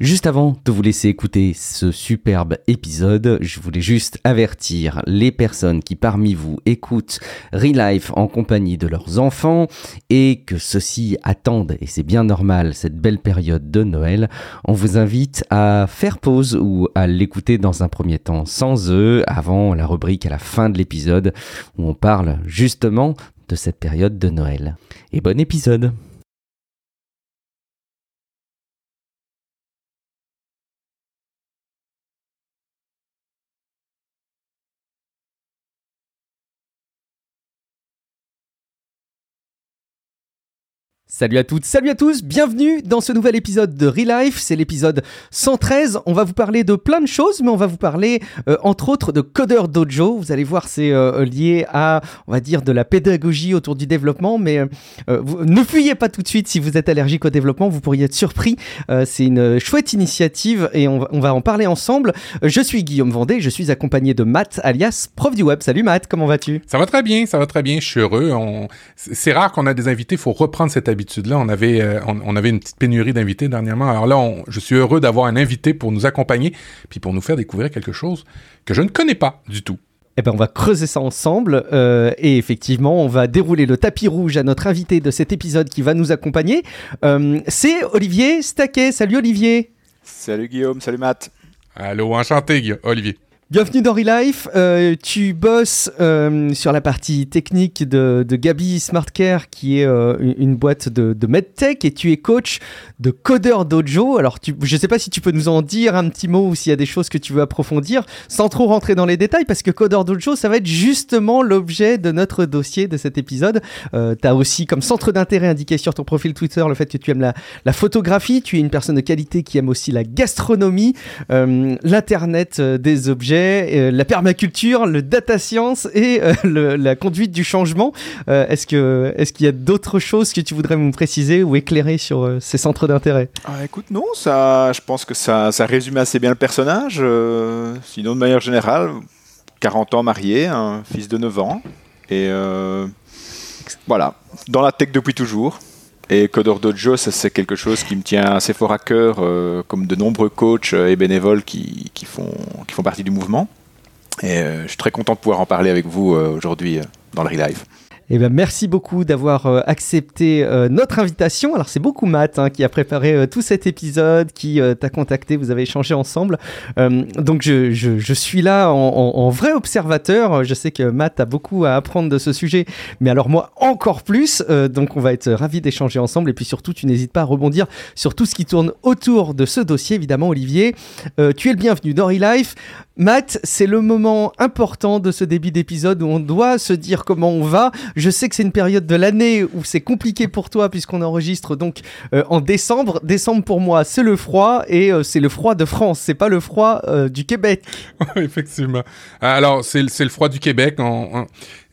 Juste avant de vous laisser écouter ce superbe épisode, je voulais juste avertir les personnes qui parmi vous écoutent Relife en compagnie de leurs enfants et que ceux-ci attendent, et c'est bien normal, cette belle période de Noël. On vous invite à faire pause ou à l'écouter dans un premier temps sans eux avant la rubrique à la fin de l'épisode où on parle justement de cette période de Noël. Et bon épisode Salut à toutes, salut à tous, bienvenue dans ce nouvel épisode de Relife, c'est l'épisode 113. On va vous parler de plein de choses, mais on va vous parler euh, entre autres de Coder Dojo. Vous allez voir, c'est euh, lié à, on va dire, de la pédagogie autour du développement, mais euh, ne fuyez pas tout de suite si vous êtes allergique au développement, vous pourriez être surpris. c'est une chouette initiative et on va, en parler ensemble. je suis Guillaume Vendée, je suis accompagné de Matt, alias prof du web. Salut Matt, comment vas-tu? Ça va très bien, ça va très bien, je suis heureux. On... C'est rare qu'on a des invités, il faut reprendre cette habitude là On avait, euh, on, avait une petite pénurie d'invités dernièrement. Alors là, je suis heureux d'avoir un invité pour nous accompagner, puis pour nous faire découvrir quelque chose que je ne connais pas du tout. Eh ben, on va creuser ça ensemble euh, et effectivement, on va dérouler le tapis rouge à notre invité de cet épisode qui va nous accompagner. Euh, c'est Olivier Staquet. Salut Olivier. Salut Guillaume, salut Matt. Allô, enchanté Olivier. Bienvenue dans Relife. Euh, tu bosses euh, sur la partie technique de, de Gabi Smartcare, qui est euh, une boîte de, de MedTech, et tu es coach de Coder Dojo. Alors, tu, je ne sais pas si tu peux nous en dire un petit mot ou s'il y a des choses que tu veux approfondir, sans trop rentrer dans les détails, parce que Coder Dojo, ça va être justement l'objet de notre dossier de cet épisode. Euh, tu as aussi comme centre d'intérêt indiqué sur ton profil Twitter le fait que tu aimes la, la photographie, tu es une personne de qualité qui aime aussi la gastronomie, l'Internet des objets euh, la permaculture, le data science et euh, la conduite du changement. Euh, est-ce que est-ce qu'il y a d'autres choses que tu voudrais me préciser ou éclairer sur ces centres d'intérêt? Ah, Écoute, non, ça, je pense que ça, ça résume assez bien le personnage. sinon, de manière générale, 40 ans marié, un fils de 9 ans et voilà, dans la tech depuis toujours. Et Codor Dojo, c'est quelque chose qui me tient assez fort à cœur, euh, comme de nombreux coachs et bénévoles qui, qui, font, qui font partie du mouvement. Et euh, je suis très content de pouvoir en parler avec vous euh, aujourd'hui dans le Relive. Eh ben, merci beaucoup d'avoir euh, accepté euh, notre invitation. Alors, c'est beaucoup Matt hein, qui a préparé euh, tout cet épisode, qui t'a contacté, vous avez échangé ensemble. donc, je, je, suis là en, en, vrai observateur. Je sais que Matt a beaucoup à apprendre de ce sujet, mais alors moi encore plus. donc, on va être ravis d'échanger ensemble. Et puis surtout, tu n'hésites pas à rebondir sur tout ce qui tourne autour de ce dossier, évidemment, Olivier. tu es le bienvenu dans Life. Matt, c'est le moment important de ce début d'épisode où on doit se dire comment on va. Je sais que c'est une période de l'année où c'est compliqué pour toi puisqu'on enregistre donc euh, en décembre. Décembre pour moi, c'est le froid et euh, c'est le froid de France, c'est pas le froid euh, du Québec. Effectivement. Alors, c'est le froid du Québec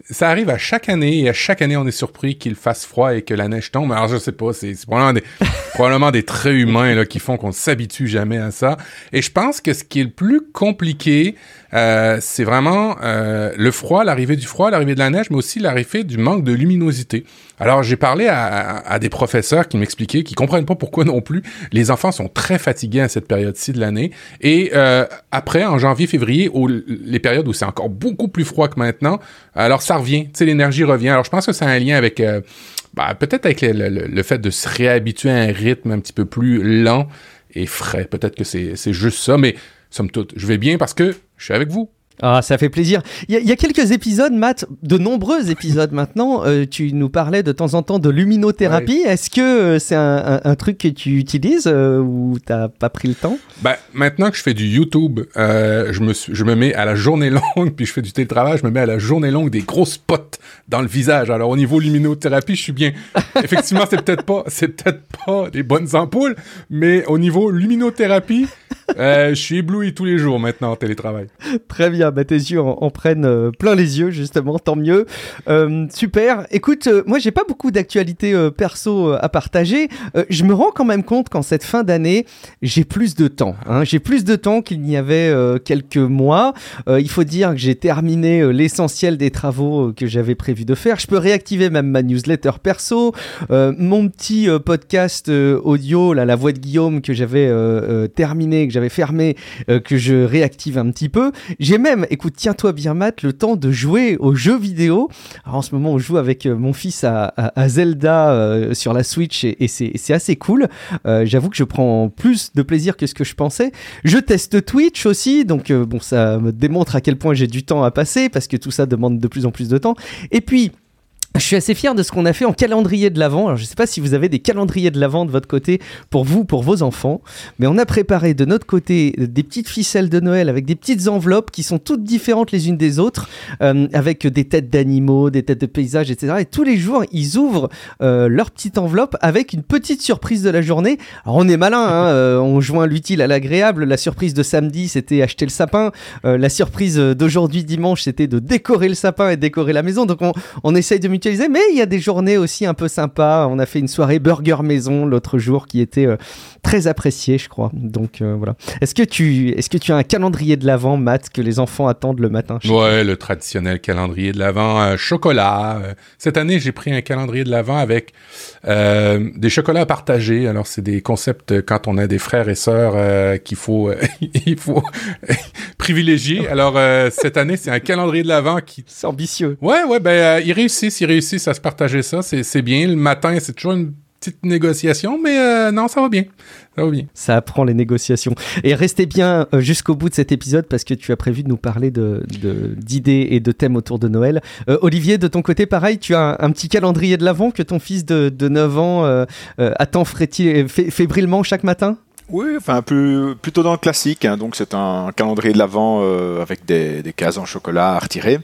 ça arrive à chaque année et à chaque année on est surpris qu'il fasse froid et que la neige tombe. Alors je sais pas, c'est probablement des, traits humains là, qui font qu'on ne s'habitue jamais à ça. Et je pense que ce qui est le plus compliqué, euh, c'est vraiment euh, le froid, l'arrivée du froid, l'arrivée de la neige, mais aussi l'arrivée du manque de luminosité. Alors j'ai parlé à, des professeurs qui m'expliquaient, qui comprennent pas pourquoi non plus les enfants sont très fatigués à cette période-ci de l'année. Et euh, après, en janvier, février, les périodes où c'est encore beaucoup plus froid que maintenant, alors ça revient, tu sais, l'énergie revient. Alors je pense que c'est un lien avec, bah, peut-être avec le, le, fait de se réhabituer à un rythme un petit peu plus lent et frais. Peut-être que c'est juste ça, mais somme toute, je vais bien parce que je suis avec vous. Ah, ça fait plaisir. Il y, a quelques épisodes, Matt, de nombreux épisodes maintenant. Euh, tu nous parlais de temps en temps de luminothérapie. Est-ce que euh, c'est un, truc que tu utilises euh, ou t'as pas pris le temps? Ben maintenant que je fais du YouTube, je me je me mets à la journée longue, puis je fais du télétravail, je me mets à la journée longue des gros spots dans le visage. Alors au niveau luminothérapie, je suis bien. Effectivement, c'est peut-être pas c'est peut-être pas des bonnes ampoules, mais au niveau luminothérapie, Euh, je suis ébloui tous les jours maintenant en télétravail. Très bien, bah, tes yeux en, prennent euh, plein les yeux justement, tant mieux. Euh, super. Écoute, moi j'ai pas beaucoup d'actualités perso à partager. je me rends quand même compte qu'en cette fin d'année, j'ai plus de temps. Hein. J'ai plus de temps qu'il n'y avait quelques mois. il faut dire que j'ai terminé l'essentiel des travaux que j'avais prévu de faire. Je peux réactiver même ma newsletter perso, mon petit podcast audio, là, la voix de Guillaume que j'avais terminé, que j'avais fermé, que je réactive un petit peu. J'ai même, écoute, tiens-toi bien Matt, le temps de jouer aux jeux vidéo. En ce moment, on joue avec euh, mon fils à, Zelda euh, sur la Switch et, c'est assez cool. Euh, j'avoue que je prends plus de plaisir que ce que je pensais. Je teste Twitch aussi, donc bon, ça me démontre à quel point j'ai du temps à passer parce que tout ça demande de plus en plus de temps. Et puis, je suis assez fier de ce qu'on a fait en calendrier de l'Avent. Alors, je ne sais pas si vous avez des calendriers de l'Avent de votre côté pour vous, pour vos enfants, mais on a préparé de notre côté des petites ficelles de Noël avec des petites enveloppes qui sont toutes différentes les unes des autres, euh, avec des têtes d'animaux, des têtes de paysages, etc. Et tous les jours, ils ouvrent euh, leur petite enveloppe avec une petite surprise de la journée. Alors, on est malin, hein, euh, on joint l'utile à l'agréable. La surprise de samedi, c'était acheter le sapin. la surprise d'aujourd'hui, dimanche, c'était de décorer le sapin et décorer la maison. Donc, on, essaye de mais il y a des journées aussi un peu sympas. On a fait une soirée burger maison l'autre jour qui était euh, très appréciée, je crois. Donc euh, voilà. Est-ce que tu est-ce que tu as un calendrier de l'avant, Matt, que les enfants attendent le matin? Ouais, le traditionnel calendrier de l'avant, euh, chocolat. cette année, j'ai pris un calendrier de l'avant avec des chocolats partagés. Alors c'est des concepts quand on a des frères et sœurs qu'il faut il faut privilégier. Alors cette année, c'est un calendrier de l'avant qui c'est ambitieux. Ouais, ouais, ben ils réussissent, ils réussissent à se partager ça, c'est bien. Le matin, c'est toujours une petite négociation, mais euh, non, ça va bien. Ça va bien. Ça apprend les négociations. Et restez bien euh, jusqu'au bout de cet épisode parce que tu as prévu de nous parler d'idées de, et de thèmes autour de Noël. Euh, Olivier, de ton côté, pareil, tu as un, petit calendrier de l'avant que ton fils de, 9 ans attend fébrilement chaque matin? Oui, enfin plus, plutôt dans le classique. Hein. donc c'est un calendrier de l'avant avec des, des, cases en chocolat à retirer.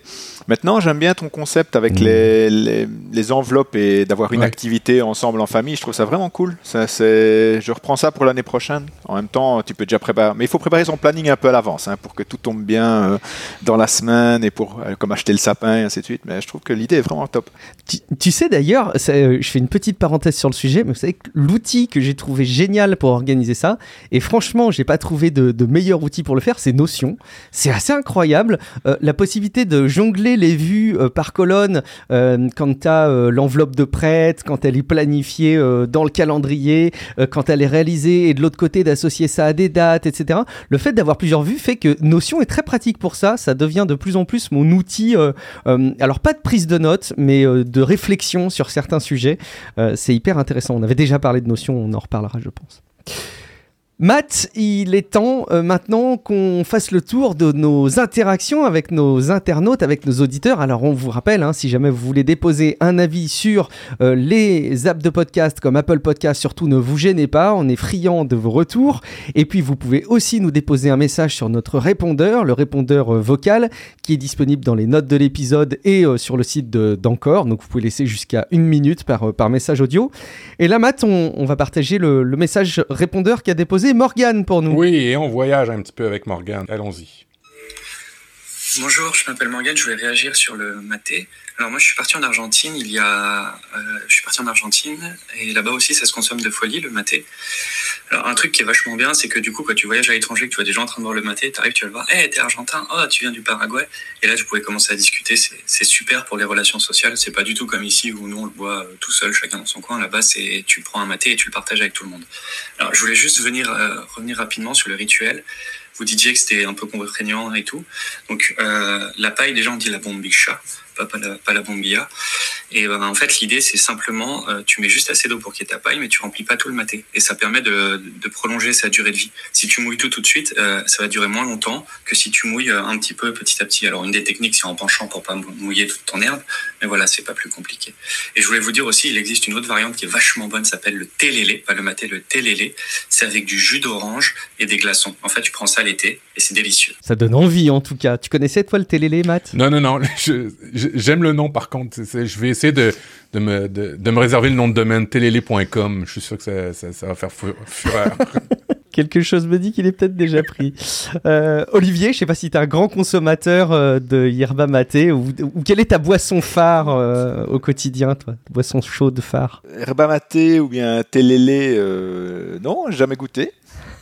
Maintenant, j'aime bien ton concept avec mm. les, les, enveloppes et d'avoir une activité ensemble en famille. Je trouve ça vraiment cool. Ça, je reprends ça pour l'année prochaine. En même temps, tu peux déjà préparer. Mais il faut préparer son planning un peu à l'avance hein, pour que tout tombe bien euh, dans la semaine et pour euh, comme acheter le sapin et ainsi de suite. Mais je trouve que l'idée est vraiment top. Tu, sais d'ailleurs, euh, je fais une petite parenthèse sur le sujet, mais vous savez que l'outil que j'ai trouvé génial pour organiser ça, et franchement, j'ai pas trouvé de, de, meilleur outil pour le faire, c'est Notion. C'est assez incroyable. la possibilité de jongler les vues euh, par colonne euh, quand tu as euh, l'enveloppe de prête, quand elle est planifiée dans le calendrier, quand elle est réalisée et de l'autre côté d'associer ça à des dates, etc. Le fait d'avoir plusieurs vues fait que Notion est très pratique pour ça. Ça devient de plus en plus mon outil. alors pas de prise de notes, mais de réflexion sur certains sujets. c'est hyper intéressant. On avait déjà parlé de Notion, on en reparlera, je pense. Matt, il est temps euh, maintenant qu'on fasse le tour de nos interactions avec nos internautes, avec nos auditeurs. Alors on vous rappelle, hein, si jamais vous voulez déposer un avis sur euh, les apps de podcast comme Apple Podcast, surtout ne vous gênez pas, on est friand de vos retours. Et puis vous pouvez aussi nous déposer un message sur notre répondeur, le répondeur euh, vocal, qui est disponible dans les notes de l'épisode et sur le site d'Encore. Donc vous pouvez laisser jusqu'à une minute par, message audio. Et là Matt, on, va partager le, le message répondeur qui a déposé Morgane pour nous. Oui, et on voyage un petit peu avec Morgane. Allons-y. Bonjour, je m'appelle Morgane, je voulais réagir sur le maté. Alors moi je suis parti en Argentine il y a euh, je suis parti en Argentine et là-bas aussi ça se consomme de folie le maté. Alors un truc qui est vachement bien c'est que du coup quand tu voyages à l'étranger que tu vois des gens en train de boire le maté, tu arrives tu vas le voir, "Eh, t'es argentin Oh, tu viens du Paraguay." Et là tu pouvais commencer à discuter, c'est super pour les relations sociales, c'est pas du tout comme ici où nous on le boit euh, tout seul chacun dans son coin. Là-bas c'est tu prends un maté et tu le partages avec tout le monde. Alors je voulais juste venir euh, revenir rapidement sur le rituel vous disiez que c'était un peu contraignant et tout. Donc la paille, déjà on dit la bombicha pas, la, pas la bombilla. Et ben, en fait, l'idée, c'est simplement, euh, tu mets juste assez d'eau pour qu'il y ait ta paille, mais tu remplis pas tout le maté. Et ça permet de, de prolonger sa durée de vie. Si tu mouilles tout tout de suite, euh, ça va durer moins longtemps que si tu mouilles euh, un petit peu petit à petit. Alors, une des techniques, c'est en penchant pour pas mouiller toute ton herbe. Mais voilà, c'est pas plus compliqué. Et je voulais vous dire aussi, il existe une autre variante qui est vachement bonne, s'appelle le télélé, pas le maté, le télélé. C'est avec du jus d'orange et des glaçons. En fait, tu prends ça l'été et c'est délicieux. Ça donne envie, en tout cas. Tu connaissais, toi, le télélé, Matt? Non, non, non. J'aime le nom, par contre. je vais essayer de, de, me, de, me réserver le nom de domaine télélé.com. Je suis sûr que ça, ça, va faire fureur. Quelque chose me dit qu'il est peut-être déjà pris. Euh, Olivier, je sais pas si tu es un grand consommateur euh, de yerba maté ou, ou, quelle est ta boisson phare euh, au quotidien, toi? Boisson chaude phare? Yerba maté ou bien télélé, euh, non, jamais goûté.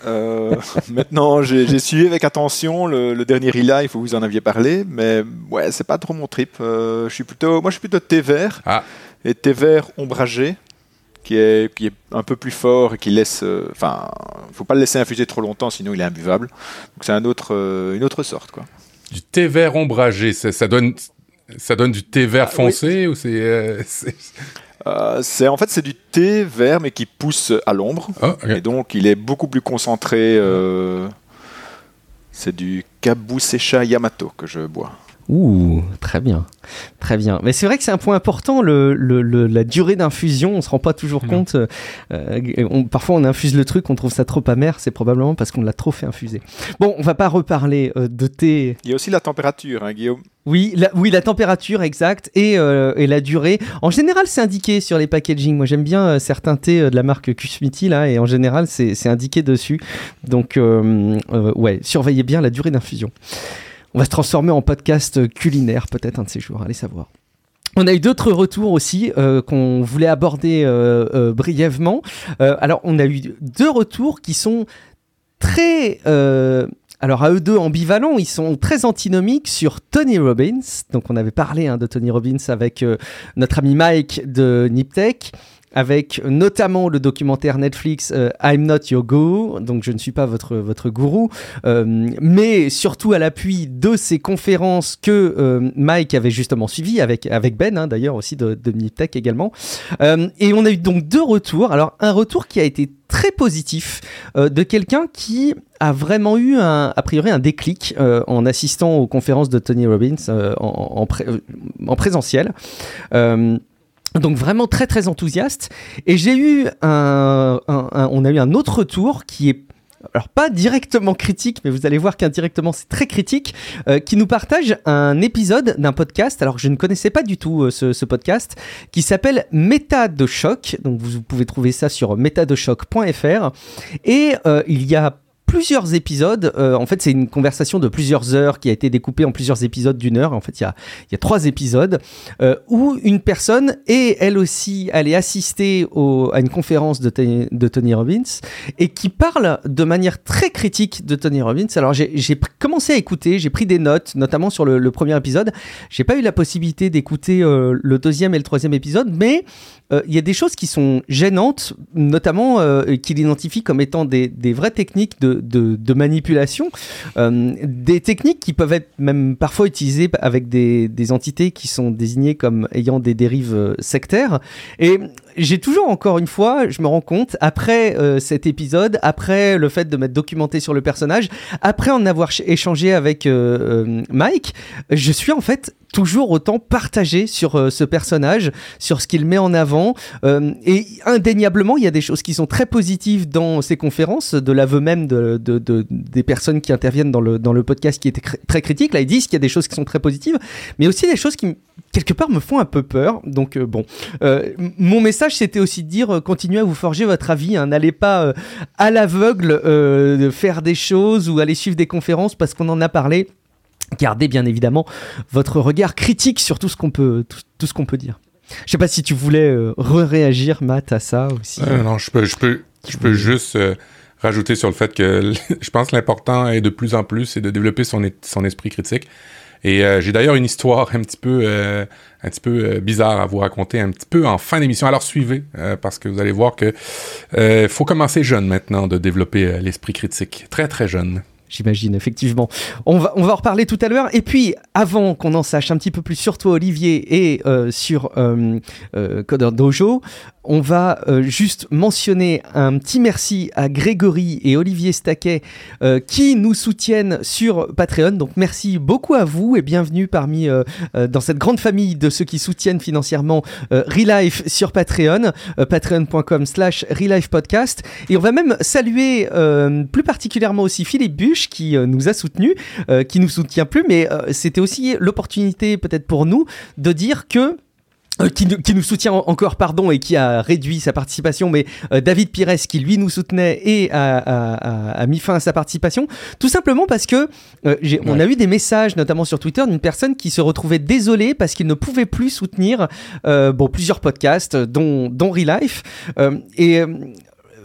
Euh, maintenant, j'ai suivi avec attention le, le dernier e-life où vous en aviez parlé, mais ouais, c'est pas trop mon trip. je suis plutôt, moi, je suis plutôt thé vert Ah, et thé vert ombragé, qui est, qui est un peu plus fort et qui laisse. euh, Enfin, faut pas le laisser infuser trop longtemps, sinon il est imbuvable. Donc c'est un autre, euh, une autre sorte, quoi. du thé vert ombragé, ça, ça donne... Ça donne du thé vert Ah, foncé ou c'est... euh, c'est- Euh, c'est en fait c'est du thé vert mais qui pousse à l'ombre Ah, et donc il est beaucoup plus concentré. euh, C'est du Kabusecha Yamato que je bois. Ouh, très bien, très bien. Mais c'est vrai que c'est un point important, le, le- le- la durée d'infusion. On se rend pas toujours Non. compte. euh, on- parfois, on infuse le truc, on trouve ça trop amer. C'est probablement parce qu'on l'a trop fait infuser. Bon, on va pas reparler euh, de thé. Il y a aussi la température, hein, Guillaume. Oui, la, oui, la température exacte et, euh, et la durée. En général, c'est indiqué sur les packaging. Moi, j'aime bien euh, certains thés euh, de la marque Kusmiti là, et en général, c'est c'est indiqué dessus. Donc, euh, euh, ouais, surveillez bien la durée d'infusion. On va se transformer en podcast culinaire, peut-être un de ces jours. Allez savoir. On a eu d'autres retours aussi euh, qu'on voulait aborder euh, euh, brièvement. Alors, on a eu deux retours qui sont très. alors à eux deux ambivalents, ils sont très antinomiques sur Tony Robbins. Donc on avait parlé hein, de Tony Robbins avec notre ami Mike de Niptech, avec notamment le documentaire Netflix euh, I'm Not Your Guru, donc je ne suis pas votre, votre gourou, euh, mais surtout à l'appui de ces conférences que euh, Mike avait justement suivies avec, avec Ben, hein, d'ailleurs aussi de, de également. Et on a eu donc deux retours. Alors un retour qui a été très positif de quelqu'un qui a vraiment eu a priori un déclic en assistant aux conférences de Tony Robbins en, en pré- en présentiel. Donc vraiment très très enthousiaste. Et j'ai eu un, on a eu un autre retour qui est alors pas directement critique, mais vous allez voir qu'indirectement c'est très critique, euh, qui nous partage un épisode d'un podcast. Alors je ne connaissais pas du tout euh, ce, ce podcast, qui s'appelle Méta de choc. Donc vous pouvez trouver ça sur métadechoc.fr. Et euh, il y a plusieurs épisodes. euh, en fait, c'est une conversation de plusieurs heures qui a été découpée en plusieurs épisodes d'une heure. En fait, il y a, trois épisodes euh, où une personne est elle aussi allée assister à une conférence de, Tony- Robbins et qui parle de manière très critique de Tony Robbins. Alors, j'ai commencé à écouter, j'ai pris des notes, notamment sur le, premier épisode. J'ai pas eu la possibilité d'écouter euh, le deuxième et le troisième épisode, mais il y a des choses qui sont gênantes, notamment qu'il identifie comme étant des vraies techniques de, de, manipulation, euh, des techniques qui peuvent être même parfois utilisées avec des, des entités qui sont désignées comme ayant des dérives euh, sectaires. Et j'ai toujours, encore une fois, je me rends compte, après euh, cet épisode, après le fait de m'être documenté sur le personnage, après en avoir ch- échangé avec euh, euh, Mike, je suis en fait toujours autant partagé sur ce personnage, sur ce qu'il met en avant. Et indéniablement, il y a des choses qui sont très positives dans ces conférences, de l'aveu même de, de- de- des personnes qui interviennent dans le, podcast qui cr- très critiques. Là, ils disent qu'il y a des choses qui sont très positives, mais aussi des choses qui, quelque part, me font un peu peur. Donc, euh, bon, Euh, mon message, c'était aussi de dire, euh, continuez à vous forger votre avis. hein. N'allez pas à l'aveugle faire des choses ou aller suivre des conférences parce qu'on en a parlé. Gardez bien évidemment votre regard critique sur tout ce qu'on peut, tout, tout ce qu'on peut dire. Je sais pas si tu voulais re-réagir, Matt, à ça aussi. Non, je peux, je peux, je peux juste rajouter sur le fait que je pense que l'important est de plus en plus, c'est de développer son, son esprit critique. Et euh, j'ai d'ailleurs une histoire un petit peu, euh, un petit peu euh, bizarre à vous raconter, un petit peu en fin d'émission. Alors suivez, parce que vous allez voir que faut commencer jeune maintenant de développer l'esprit critique, très très jeune. J'imagine, effectivement. On va, on va en reparler tout à l'heure. Et puis, avant qu'on en sache un petit peu plus sur toi, Olivier, et sur Coder Dojo, on va euh, juste mentionner un petit merci à Grégory et Olivier Staquet euh, qui nous soutiennent sur Patreon. Donc, merci beaucoup à vous et bienvenue parmi euh, dans cette grande famille de ceux qui soutiennent financièrement Relife sur Patreon, patreon.com slash Relife Podcast. Et on va même saluer plus particulièrement aussi Philippe Buche qui nous a soutenus, qui nous soutient plus, mais c'était aussi l'opportunité peut-être pour nous de dire que euh, qui, nous soutient encore, pardon, et qui a réduit sa participation, mais euh, David Pires, qui lui nous soutenait et a, mis fin à sa participation, tout simplement parce que euh, on a eu des messages, notamment sur Twitter, d'une personne qui se retrouvait désolée parce qu'il ne pouvait plus soutenir bon, plusieurs podcasts, dont, dont Relife. et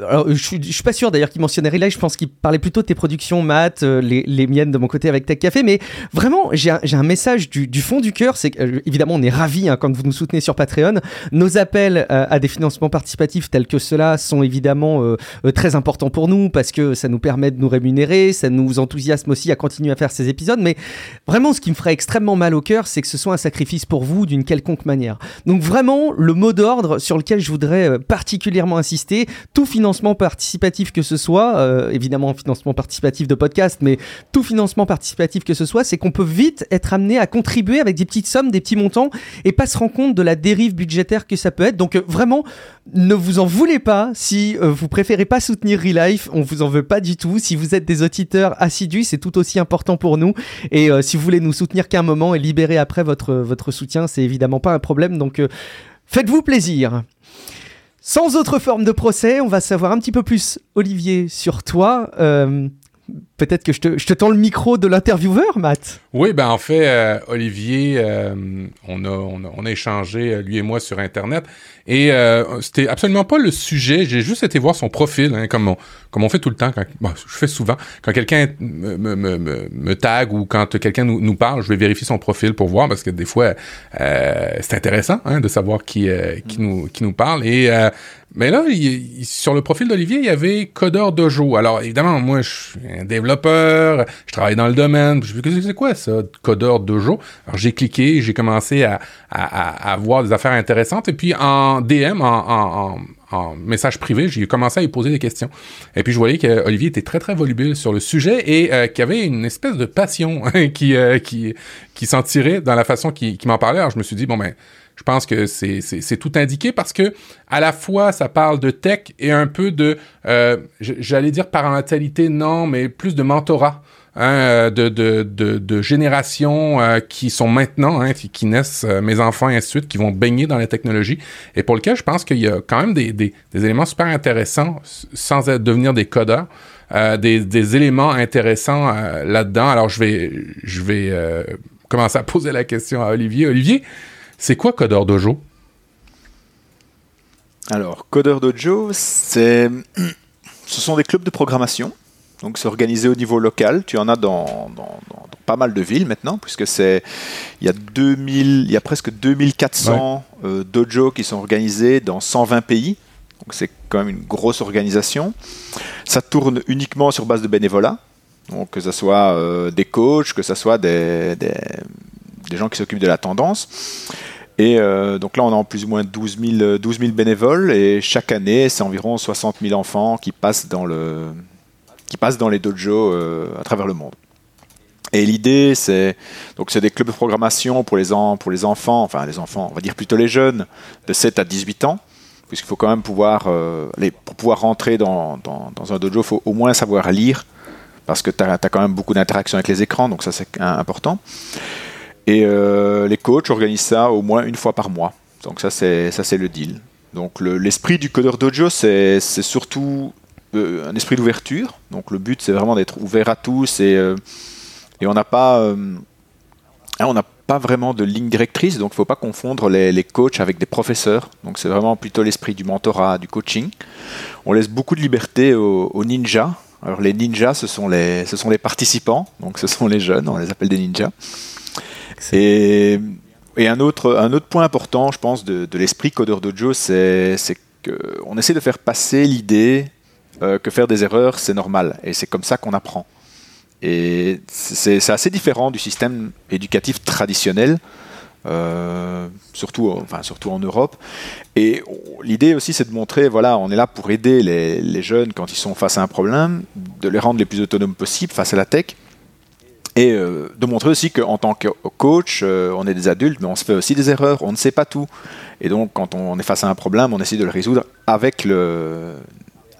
alors, je, suis, suis pas sûr d'ailleurs qu'il mentionnait Relay, je pense qu'il parlait plutôt de tes productions, Matt, euh, les, miennes de mon côté avec Tech Café, mais vraiment, j'ai un, message du, fond du cœur, c'est euh, évidemment, on est ravis hein, quand vous nous soutenez sur Patreon. Nos appels euh, à des financements participatifs tels que cela sont évidemment très importants pour nous parce que ça nous permet de nous rémunérer, ça nous enthousiasme aussi à continuer à faire ces épisodes, mais vraiment, ce qui me ferait extrêmement mal au cœur, c'est que ce soit un sacrifice pour vous d'une quelconque manière. Donc vraiment, le mot d'ordre sur lequel je voudrais particulièrement insister, tout financement financement participatif que ce soit, euh, évidemment financement participatif de podcast, mais tout financement participatif que ce soit, c'est qu'on peut vite être amené à contribuer avec des petites sommes, des petits montants, et pas se rendre compte de la dérive budgétaire que ça peut être. Donc euh, vraiment, ne vous en voulez pas si euh, vous préférez pas soutenir Relife, on vous en veut pas du tout. Si vous êtes des auditeurs assidus, c'est tout aussi important pour nous. Et si vous voulez nous soutenir qu'un moment et libérer après votre, votre soutien, c'est évidemment pas un problème. Donc faites-vous plaisir. Sans autre forme de procès, on va savoir un petit peu plus, Olivier, sur toi. Euh, peut-être que je te, je te, tends le micro de l'intervieweur, Matt. Oui, ben en fait, euh, Olivier, euh, on, a, on, a, échangé, lui et moi, sur Internet. Et euh, c'était absolument pas le sujet. J'ai juste été voir son profil, hein, comme, on, comme on fait tout le temps. Je fais souvent. Quand quelqu'un me, me, tag ou quand quelqu'un nous, parle, je vais vérifier son profil pour voir parce que des fois, euh, c'est intéressant hein, de savoir qui, euh, qui, nous, qui nous parle. Et euh, mais là, sur le profil d'Olivier, il y avait Codeur Dojo. Alors, évidemment, moi, je suis un développeur, je travaille dans le domaine. Je me c'est quoi ça, Codeur Dojo? Alors, j'ai cliqué, j'ai commencé à, à, à, voir des affaires intéressantes. Et puis, en DM, en, en, message privé, j'ai commencé à lui poser des questions. Et puis, je voyais qu'Olivier était très, très volubile sur le sujet et euh, qu'il avait une espèce de passion qui, euh, qui, qui s'en tirait dans la façon qu'il m'en parlait. Alors, je me suis dit, bon, ben, je pense que c'est tout indiqué parce que à la fois ça parle de tech et un peu de, euh, j'allais dire parentalité, non, mais plus de mentorat. Hein, de, de, de, de, générations euh, qui sont maintenant, hein, qui, naissent, euh, mes enfants et ainsi de suite, qui vont baigner dans la technologie, et pour lequel je pense qu'il y a quand même des, des, des, éléments super intéressants, sans devenir des codeurs, euh, des, des, éléments intéressants là-dedans. Alors je vais, je vais commencer à poser la question à Olivier. Olivier, c'est quoi Codeur Dojo? Alors, Codeur Dojo, c'est... ce sont des clubs de programmation. Donc, c'est organisé au niveau local. Tu en as dans, pas mal de villes maintenant, puisque c'est il y a 2000, il y a presque 2400 euh, dojo qui sont organisés dans 120 pays. Donc, c'est quand même une grosse organisation. Ça tourne uniquement sur base de bénévolat. Donc, que ce soit euh, des coachs, que ce soit des, des gens qui s'occupent de la tendance. Et euh, donc là, on a plus ou moins 12 000, 12 000 bénévoles et chaque année, c'est environ 60 000 enfants qui passent dans, le, qui passent dans les dojos euh, à travers le monde. Et l'idée, c'est des clubs de programmation pour les, pour les enfants, enfin les enfants, on va dire plutôt les jeunes, de 7 à 18 ans, puisqu'il faut quand même pouvoir, euh, pour pouvoir rentrer dans, dans, dans un dojo, il faut au moins savoir lire, parce que tu as, as, quand même beaucoup d'interactions avec les écrans, donc ça c'est important. Et euh, les coachs organisent ça au moins une fois par mois. Donc ça c'est le deal. Donc l'esprit du codeur dojo c'est surtout euh, un esprit d'ouverture. Donc le but c'est vraiment d'être ouvert à tous et, euh, on n'a pas hein, on pas vraiment de ligne directrice, donc il ne faut pas confondre les, coachs avec des professeurs. Donc c'est vraiment plutôt l'esprit du mentorat, du coaching. On laisse beaucoup de liberté aux, ninjas. Alors les ninjas, ce sont les participants, donc ce sont les jeunes, on les appelle des ninjas. Et, un, autre, un autre point important, je pense, de, l'esprit Codeur Dojo, c'est qu'on essaie de faire passer l'idée euh, que faire des erreurs, c'est normal. Et c'est comme ça qu'on apprend. Et c'est assez différent du système éducatif traditionnel, euh, surtout, enfin, surtout en Europe. Et l'idée aussi, c'est de montrer, voilà, on est là pour aider les, les, jeunes quand ils sont face à un problème, de les rendre les plus autonomes possibles face à la tech, et euh, de montrer aussi qu'en tant que coach, euh, on est des adultes, mais on se fait aussi des erreurs, on ne sait pas tout. Et donc, quand on est face à un problème, on essaie de le résoudre avec le,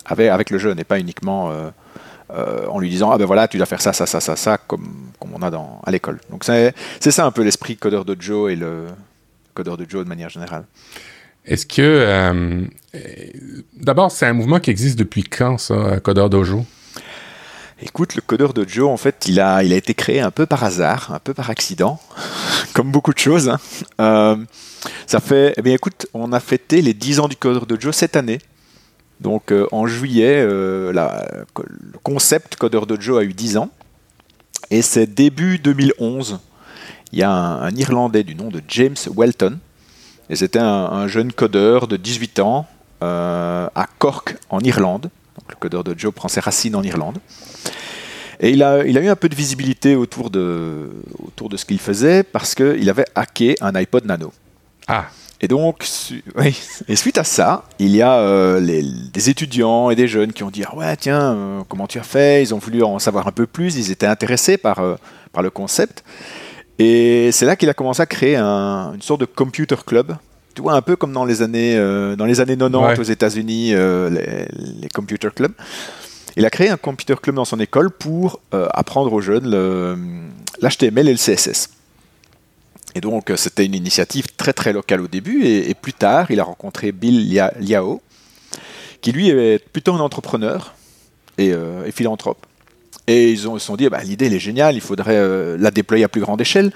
avec, le jeune et pas uniquement euh, en lui disant Ah ben voilà, tu dois faire ça, ça, ça, ça, ça, comme, comme on a dans, à l'école. Donc, c'est ça un peu l'esprit codeur de Joe et le, Codeur de Joe de manière générale. Est-ce que. D'abord, c'est un mouvement qui existe depuis quand, ça, Codeur Dojo? Écoute, le codeur de Joe, en fait, il a, été créé un peu par hasard, un peu par accident, comme beaucoup de choses. hein. Euh, ça fait, eh écoute, on a fêté les 10 ans du codeur de Joe cette année. Donc, euh, en juillet, euh, le concept codeur de Joe a eu 10 ans. Et c'est début 2011. Il y a un, Irlandais du nom de James Welton. Et c'était un, un jeune codeur de 18 ans à Cork, en Irlande. Donc, le codeur de Joe prend ses racines en Irlande. Et il a, il a eu un peu de visibilité autour de, autour de ce qu'il faisait parce qu'il avait hacké un iPod Nano. Ah, Et donc, oui. et suite à ça, il y a euh, les- des étudiants et des jeunes qui ont dit ah ouais tiens euh, comment tu as fait? Ils ont voulu en savoir un peu plus. Ils étaient intéressés par euh, par le concept. Et c'est là qu'il a commencé à créer un- une sorte de computer club. Tu vois un peu comme dans les années euh, dans les années 90 Ouais. aux États-Unis euh, les, les computer clubs. Il a créé un computer club dans son école pour euh, apprendre aux jeunes l'HTML et le CSS. Et donc, c'était une initiative très très locale au début, et, et plus tard, il a rencontré Bill Lia- Liao, qui lui est plutôt un entrepreneur et, et philanthrope. Et ils, se sont dit, bah, l'idée elle est géniale, il faudrait la déployer à plus grande échelle.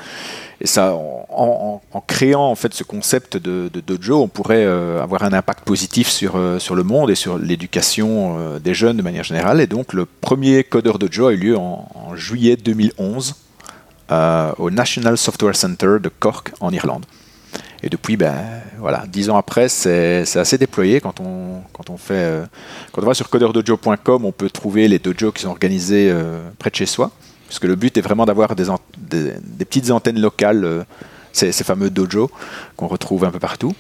Et ça, en, créant en fait ce concept de, dojo, on pourrait euh, avoir un impact positif sur, euh, sur le monde et sur l'éducation euh, des jeunes de manière générale. Et donc, le premier codeur dojo a eu lieu en, juillet 2011 euh, au National Software Center de Cork en Irlande. Et depuis, ben, voilà, dix ans après, c'est assez déployé. Quand on, quand on fait, quand on va sur codeurdojo.com, on peut trouver les dojos qui sont organisés près de chez soi. Parce que le but est vraiment d'avoir des, petites antennes locales, euh, ces, fameux dojos qu'on retrouve un peu partout,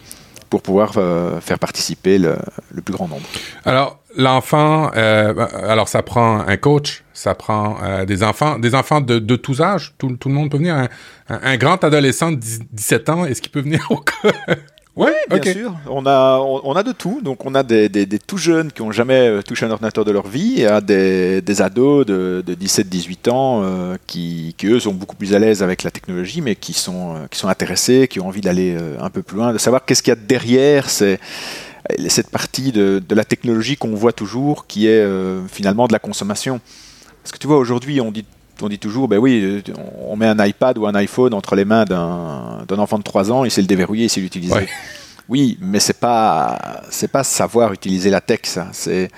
pour pouvoir euh, faire participer le, plus grand nombre. Alors, l'enfant, euh, alors ça prend un coach, ça prend des enfants, des enfants de, tous âges. Tout, le monde peut venir. Un, grand adolescent de 10 17 ans, est-ce qu'il peut venir au Ouais, Bien sûr, on a, on, on a de tout. Donc, on a des, des- des tout jeunes qui n'ont jamais euh, touché un ordinateur de leur vie, à des, des ados de, de 17-18 ans euh, qui, qui, eux, sont beaucoup plus à l'aise avec la technologie, mais qui sont, euh, qui sont intéressés, qui ont envie d'aller un peu plus loin, de savoir qu'est-ce qu'il y a derrière cette partie de, de la technologie qu'on voit toujours, qui est euh, finalement de la consommation. Parce que tu vois, aujourd'hui, on dit on dit toujours, ben oui, on met un iPad ou un iPhone entre les mains d'un enfant de 3 ans, il sait le déverrouiller, il sait l'utiliser. Ouais. Oui, mais c'est pas c'est pas savoir utiliser la tech, ça. C'est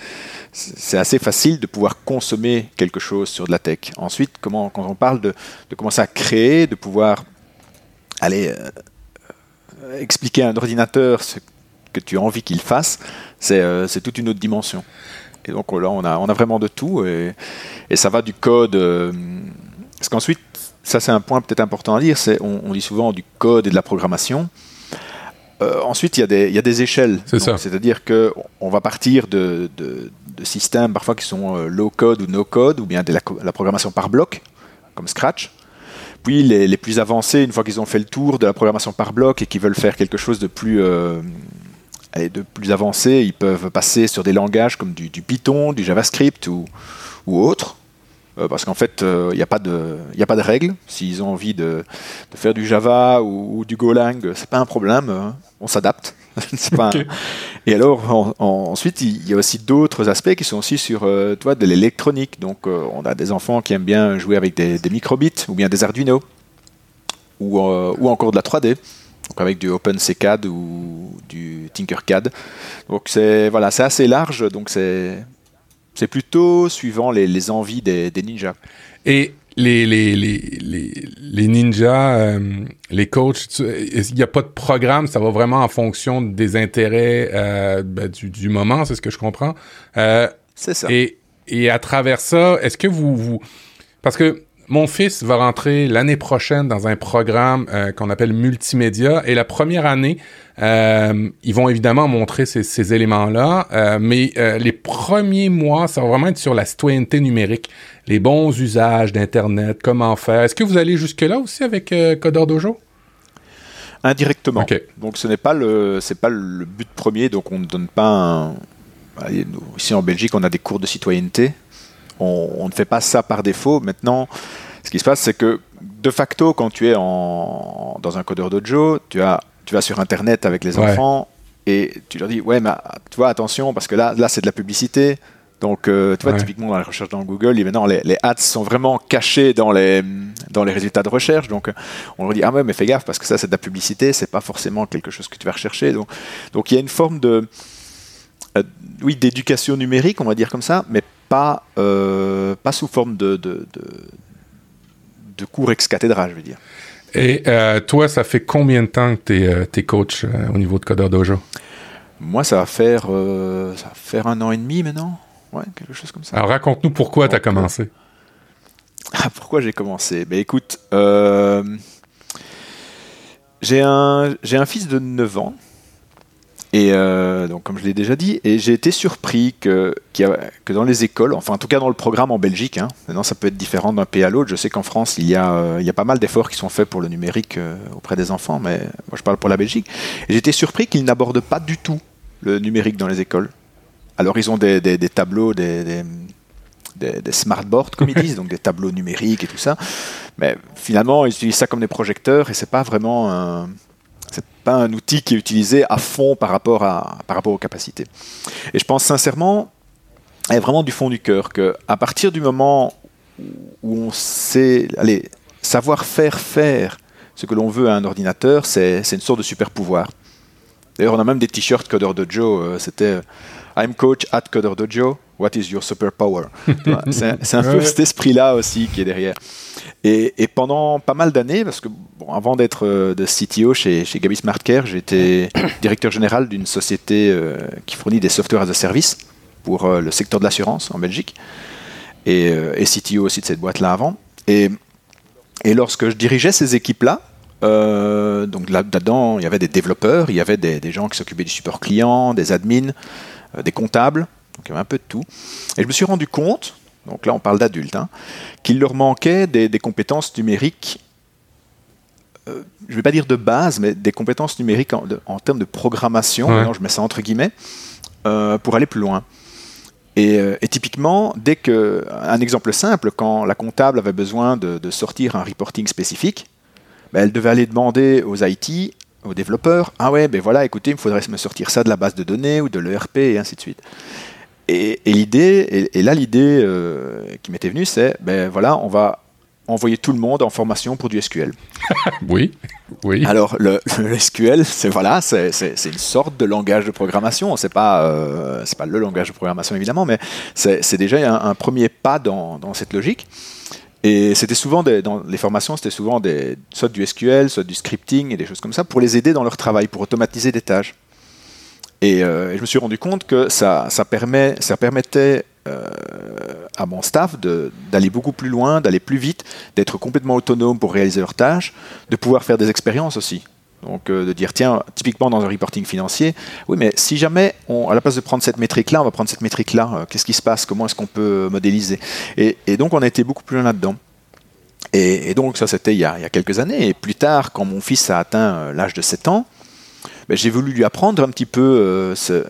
c'est assez facile de pouvoir consommer quelque chose sur de la tech. Ensuite, comment quand on parle de, de commencer à créer, de pouvoir aller euh, expliquer à un ordinateur ce que tu as envie qu'il fasse, c'est euh, c'est toute une autre dimension. Et donc là, on a, on a vraiment de tout. Et, et ça va du code. euh, parce qu'ensuite, ça c'est un point peut-être important à dire, c'est on, on dit souvent du code et de la programmation. Euh, ensuite, il y, a des- il y a des échelles. C'est Donc, ça. C'est-à-dire que on va partir de, de- de systèmes parfois qui sont euh, low code ou no code, ou bien de la, programmation par bloc, comme Scratch. Puis les, les plus avancés, une fois qu'ils ont fait le tour de la programmation par bloc et qu'ils veulent faire quelque chose de plus, euh, allez, de plus avancé, ils peuvent passer sur des langages comme du, du Python, du JavaScript ou, ou autre. Euh, parce qu'en fait, il n'y a, pas de- y a pas de règles. S'ils ont envie de, de faire du Java ou, ou du Golang, c'est pas un problème. hein. On s'adapte. Un-. Et alors, en- en- ensuite, il y a aussi d'autres aspects qui sont aussi sur euh, tu vois, de l'électronique. Donc, euh, on a des enfants qui aiment bien jouer avec des, des microbits ou bien des Arduino ou, euh, ou encore de la 3D. Donc avec du OpenCAD ou du Tinkercad. Donc c'est voilà, c'est assez large. Donc c'est c'est plutôt suivant les, les envies des, des ninjas. Et les, les, les, les, ninjas, euh, les coachs, il n'y a pas de programme, ça va vraiment en fonction des intérêts euh, ben, du, du moment, c'est ce que je comprends. Euh, C'est ça. et, et à travers ça, est-ce que vous, vous... Parce que mon fils va rentrer l'année prochaine dans un programme euh, qu'on appelle multimédia. Et la première année, euh, ils vont évidemment montrer ces, ces éléments-là. euh, mais les premiers mois, ça va vraiment être sur la citoyenneté numérique. Les bons usages d'Internet, comment faire. Est-ce que vous allez jusque-là aussi avec Codeur Dojo? Indirectement. Donc ce n'est pas le c'est pas le but premier. Donc on ne donne pas un. Ici en Belgique, on a des cours de citoyenneté. On, on ne fait pas ça par défaut. Maintenant, ce qui se passe, c'est que de facto, quand tu es en, dans un codeur dojo, tu as tu vas sur Internet avec les Ouais. enfants et tu leur dis, ouais, mais tu vois, attention, parce que là, là c'est de la publicité. Donc, euh, tu vois, Ouais. typiquement dans la recherche dans Google, et maintenant, les, les ads sont vraiment cachés dans les, dans les résultats de recherche. Donc, on leur dit, ah ouais, mais fais gaffe, parce que ça, c'est de la publicité, c'est pas forcément quelque chose que tu vas rechercher. Donc, donc il y a une forme de, euh, oui, d'éducation numérique, on va dire comme ça, mais pas, euh, pas sous forme de, de, de, de cours ex cathedra, je veux dire. Et euh, toi, ça fait combien de temps que tu es, es coach euh, au niveau de Codeur Dojo? Moi, ça va faire, euh, ça va faire un an et demi maintenant. Ouais, quelque chose comme ça. Alors, raconte-nous pourquoi tu as commencé. Ah, pourquoi j'ai commencé? Ben écoute, euh, j'ai un, j'ai un fils de 9 ans. Et euh, donc, comme je l'ai déjà dit, et j'ai été surpris que, a- que dans les écoles, enfin en tout cas dans le programme en Belgique, hein, maintenant ça peut être différent d'un pays à l'autre. Je sais qu'en France, il y, a, euh, il y a pas mal d'efforts qui sont faits pour le numérique euh, auprès des enfants, mais moi je parle pour la Belgique. J'ai été surpris qu'ils n'abordent pas du tout le numérique dans les écoles. Alors ils ont des, des- des tableaux, des, des, des, des smartboards, comme ils disent, donc des tableaux numériques et tout ça. Mais finalement, ils utilisent ça comme des projecteurs et c'est pas vraiment un, un outil qui est utilisé à fond par rapport, à, par rapport aux capacités. Et je pense sincèrement, et vraiment du fond du cœur, que à partir du moment où on sait, allez, savoir faire faire ce que l'on veut à un ordinateur, c'est c'est une sorte de super pouvoir. D'ailleurs, on a même des t-shirts Coder Dojo. euh, C'était euh, I'm coach at Coder Dojo. What is your superpower? C'est un peu cet esprit-là aussi qui est derrière. Et, et pendant pas mal d'années, parce que bon, avant d'être euh, de CTO chez, chez Gabi Smartcare, j'étais directeur général d'une société euh, qui fournit des softwares as a service pour euh, le secteur de l'assurance en Belgique. Et, et CTO aussi de cette boîte-là avant. Et, et lorsque je dirigeais ces équipes-là, euh, donc là- là-dedans, il y avait des développeurs, il y avait des, des gens qui s'occupaient du support client, des admins, euh, des comptables, donc il y avait un peu de tout. Et je me suis rendu compte, donc là on parle d'adultes, hein, qu'il leur manquait des, des compétences numériques, euh, je ne vais pas dire de base, mais des compétences numériques en, de- en termes de programmation, Ouais. je mets ça entre guillemets, euh, pour aller plus loin. Et, euh, et typiquement, dès que, un exemple simple, quand la comptable avait besoin de, de sortir un reporting spécifique, ben, elle devait aller demander aux IT, aux développeurs, ah ouais, ben voilà, écoutez, il me faudrait me sortir ça de la base de données ou de l'ERP et ainsi de suite. Et, et l'idée, et, et là l'idée euh, qui m'était venue, c'est, ben voilà, on va envoyer tout le monde en formation pour du SQL. Oui, oui. Alors, le, le SQL, c'est voilà, c'est une sorte de langage de programmation. C'est pas, euh, c'est pas le langage de programmation évidemment, mais c'est c'est déjà un, un premier pas dans, dans cette logique. Et c'était souvent des- dans les formations, c'était souvent des, soit du SQL, soit du scripting et des choses comme ça pour les aider dans leur travail, pour automatiser des tâches. Et, euh, et je me suis rendu compte que ça, ça, permet, ça permettait euh, à mon staff d'aller beaucoup plus loin, d'aller plus vite, d'être complètement autonome pour réaliser leurs tâches, de pouvoir faire des expériences aussi. Donc euh, de dire, tiens, typiquement dans un reporting financier, oui, mais si jamais, à la place de prendre cette métrique-là, on va prendre cette métrique-là, qu'est-ce qui se passe? Comment est-ce qu'on peut modéliser? Et, donc on a été beaucoup plus loin là-dedans. Et, donc ça, c'était il, il y a quelques années. Et plus tard, quand mon fils a atteint l'âge de 7 ans, ben, j'ai voulu lui apprendre un petit peu euh,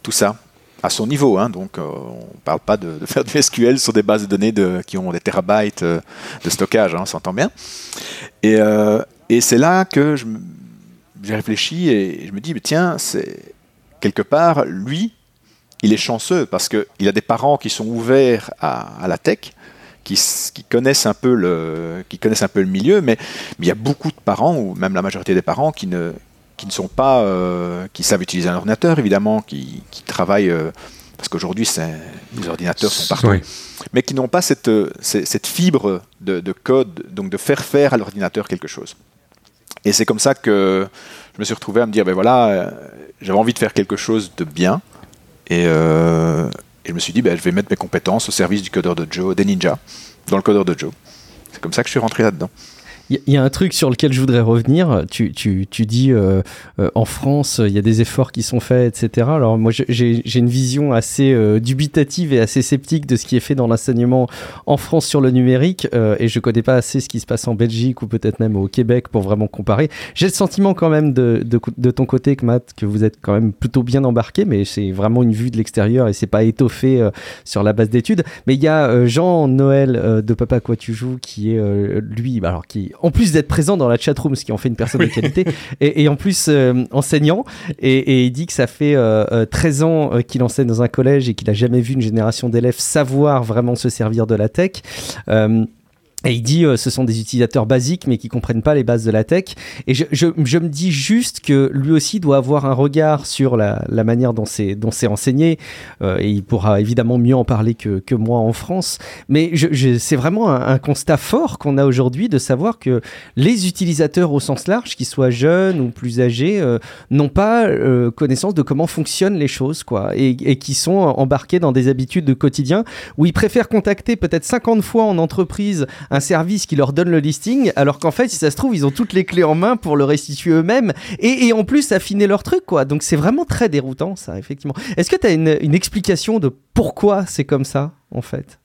tout ça à son niveau. hein. donc, euh, on ne parle pas de, faire du SQL sur des bases de données qui ont des terabytes euh, de stockage, hein, on s'entend bien. Et, c'est là que j'ai réfléchi et je me dis, tiens, quelque part, lui, il est chanceux parce qu'il a des parents qui sont ouverts à, la tech, qui, connaissent un peu le, qui connaissent un peu le milieu, mais il y a beaucoup de parents, ou même la majorité des parents, qui ne, qui ne sont pas, euh, qui savent utiliser un ordinateur, évidemment, qui, qui travaillent, euh, parce qu'aujourd'hui, les ordinateurs sont partout, Oui. mais qui n'ont pas cette, euh, cette cette fibre de, de code, donc de faire faire à l'ordinateur quelque chose. Et c'est comme ça que je me suis retrouvé à me dire, ben voilà, j'avais envie de faire quelque chose de bien, et, euh, et je me suis dit, ben, je vais mettre mes compétences au service du codeur dojo, des ninjas, dans le codeur dojo. C'est comme ça que je suis rentré là-dedans. Il y, y a un truc sur lequel je voudrais revenir. Tu, tu, tu dis euh, euh, en France, il y a des efforts qui sont faits, etc. Alors moi, j'ai une vision assez euh, dubitative et assez sceptique de ce qui est fait dans l'enseignement en France sur le numérique, euh, et je connais pas assez ce qui se passe en Belgique ou peut-être même au Québec pour vraiment comparer. J'ai le sentiment quand même de, de, de ton côté, que Matt, que vous êtes quand même plutôt bien embarqué, mais c'est vraiment une vue de l'extérieur et c'est pas étoffé euh, sur la base d'études. Mais il y a euh, Jean Noël de Papa Quoi Tu Joues qui est lui, bah, alors qui en plus d'être présent dans la chatroom, ce qui en fait une personne de qualité, et, en plus enseignant, et, il dit que ça fait 13 ans qu'il enseigne dans un collège et qu'il a jamais vu une génération d'élèves savoir vraiment se servir de la tech. Et il dit euh, ce sont des utilisateurs basiques mais qui comprennent pas les bases de la tech. Et je, me dis juste que lui aussi doit avoir un regard sur la, manière dont c'est dont c'est enseigné. Euh, et il pourra évidemment mieux en parler que, moi en France. Mais c'est vraiment un, constat fort qu'on a aujourd'hui de savoir que les utilisateurs au sens large, qu'ils soient jeunes ou plus âgés, euh, n'ont pas connaissance de comment fonctionnent les choses, quoi, et, et qui sont embarqués dans des habitudes de quotidien où ils préfèrent contacter peut-être 50 fois en entreprise un service qui leur donne le listing, alors qu'en fait, si ça se trouve, ils ont toutes les clés en main pour le restituer eux-mêmes et, en plus affiner leur truc, quoi. Donc c'est vraiment très déroutant, ça, effectivement. Est-ce que tu as une explication de pourquoi c'est comme ça, en fait?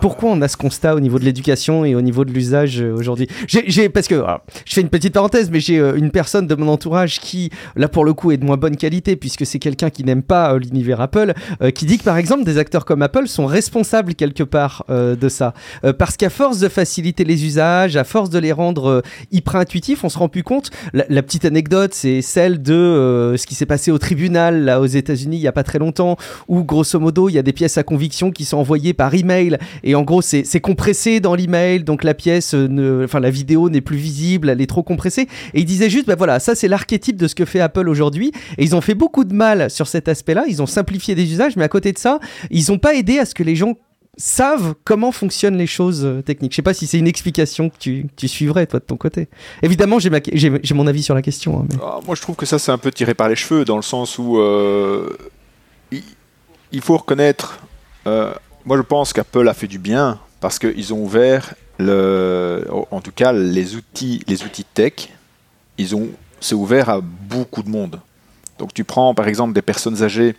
Pourquoi on a ce constat au niveau de l'éducation et au niveau de l'usage euh, aujourd'hui? J'ai, Parce que, je fais une petite parenthèse, mais j'ai euh, une personne de mon entourage qui, là pour le coup, est de moins bonne qualité, puisque c'est quelqu'un qui n'aime pas euh, l'univers Apple, qui dit que par exemple, des acteurs comme Apple sont responsables quelque part de ça. parce qu'à force de faciliter les usages, à force de les rendre hyper intuitifs, on se rend plus compte. La, petite anecdote, c'est celle de ce qui s'est passé au tribunal, là, aux États-Unis, il n'y a pas très longtemps, où grosso modo, il y a des pièces à conviction qui sont envoyées par email et en gros c'est compressé dans l'email, donc la pièce, ne, enfin la vidéo n'est plus visible, elle est trop compressée. Et il disait juste, ben voilà, ça c'est l'archétype de ce que fait Apple aujourd'hui. Et ils ont fait beaucoup de mal sur cet aspect-là. Ils ont simplifié des usages, mais à côté de ça, ils n'ont pas aidé à ce que les gens savent comment fonctionnent les choses euh, techniques. Je sais pas si c'est une explication que tu, suivrais, toi, de ton côté. Évidemment, j'ai mon avis sur la question. Hein, ah, moi, je trouve que ça, c'est un peu tiré par les cheveux, dans le sens où euh, il, faut reconnaître euh, moi, je pense qu'Apple a fait du bien parce qu'ils ont ouvert, le, en tout cas, les outils, les outils tech. Ils ont, c'est ouvert à beaucoup de monde. Donc, tu prends par exemple des personnes âgées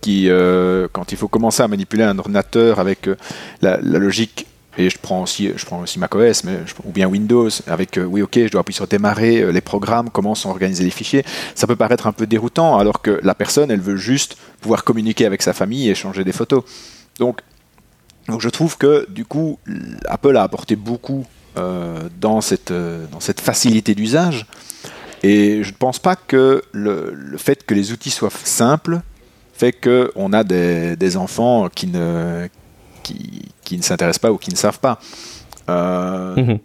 qui, euh, quand il faut commencer à manipuler un ordinateur avec euh, la, logique et je prends aussi, je prends aussi macOS, mais ou bien Windows, avec euh, oui, ok, je dois appuyer sur démarrer les programmes, comment sont organisés les fichiers. Ça peut paraître un peu déroutant, alors que la personne, elle veut juste pouvoir communiquer avec sa famille et échanger des photos. Donc, donc je trouve que du coup, Apple a apporté beaucoup euh, dans, cette, euh, dans cette facilité d'usage. Et je ne pense pas que le, fait que les outils soient simples fait qu'on a des, des, enfants qui ne, qui, qui ne s'intéressent pas ou qui ne savent pas. Euh, mhm.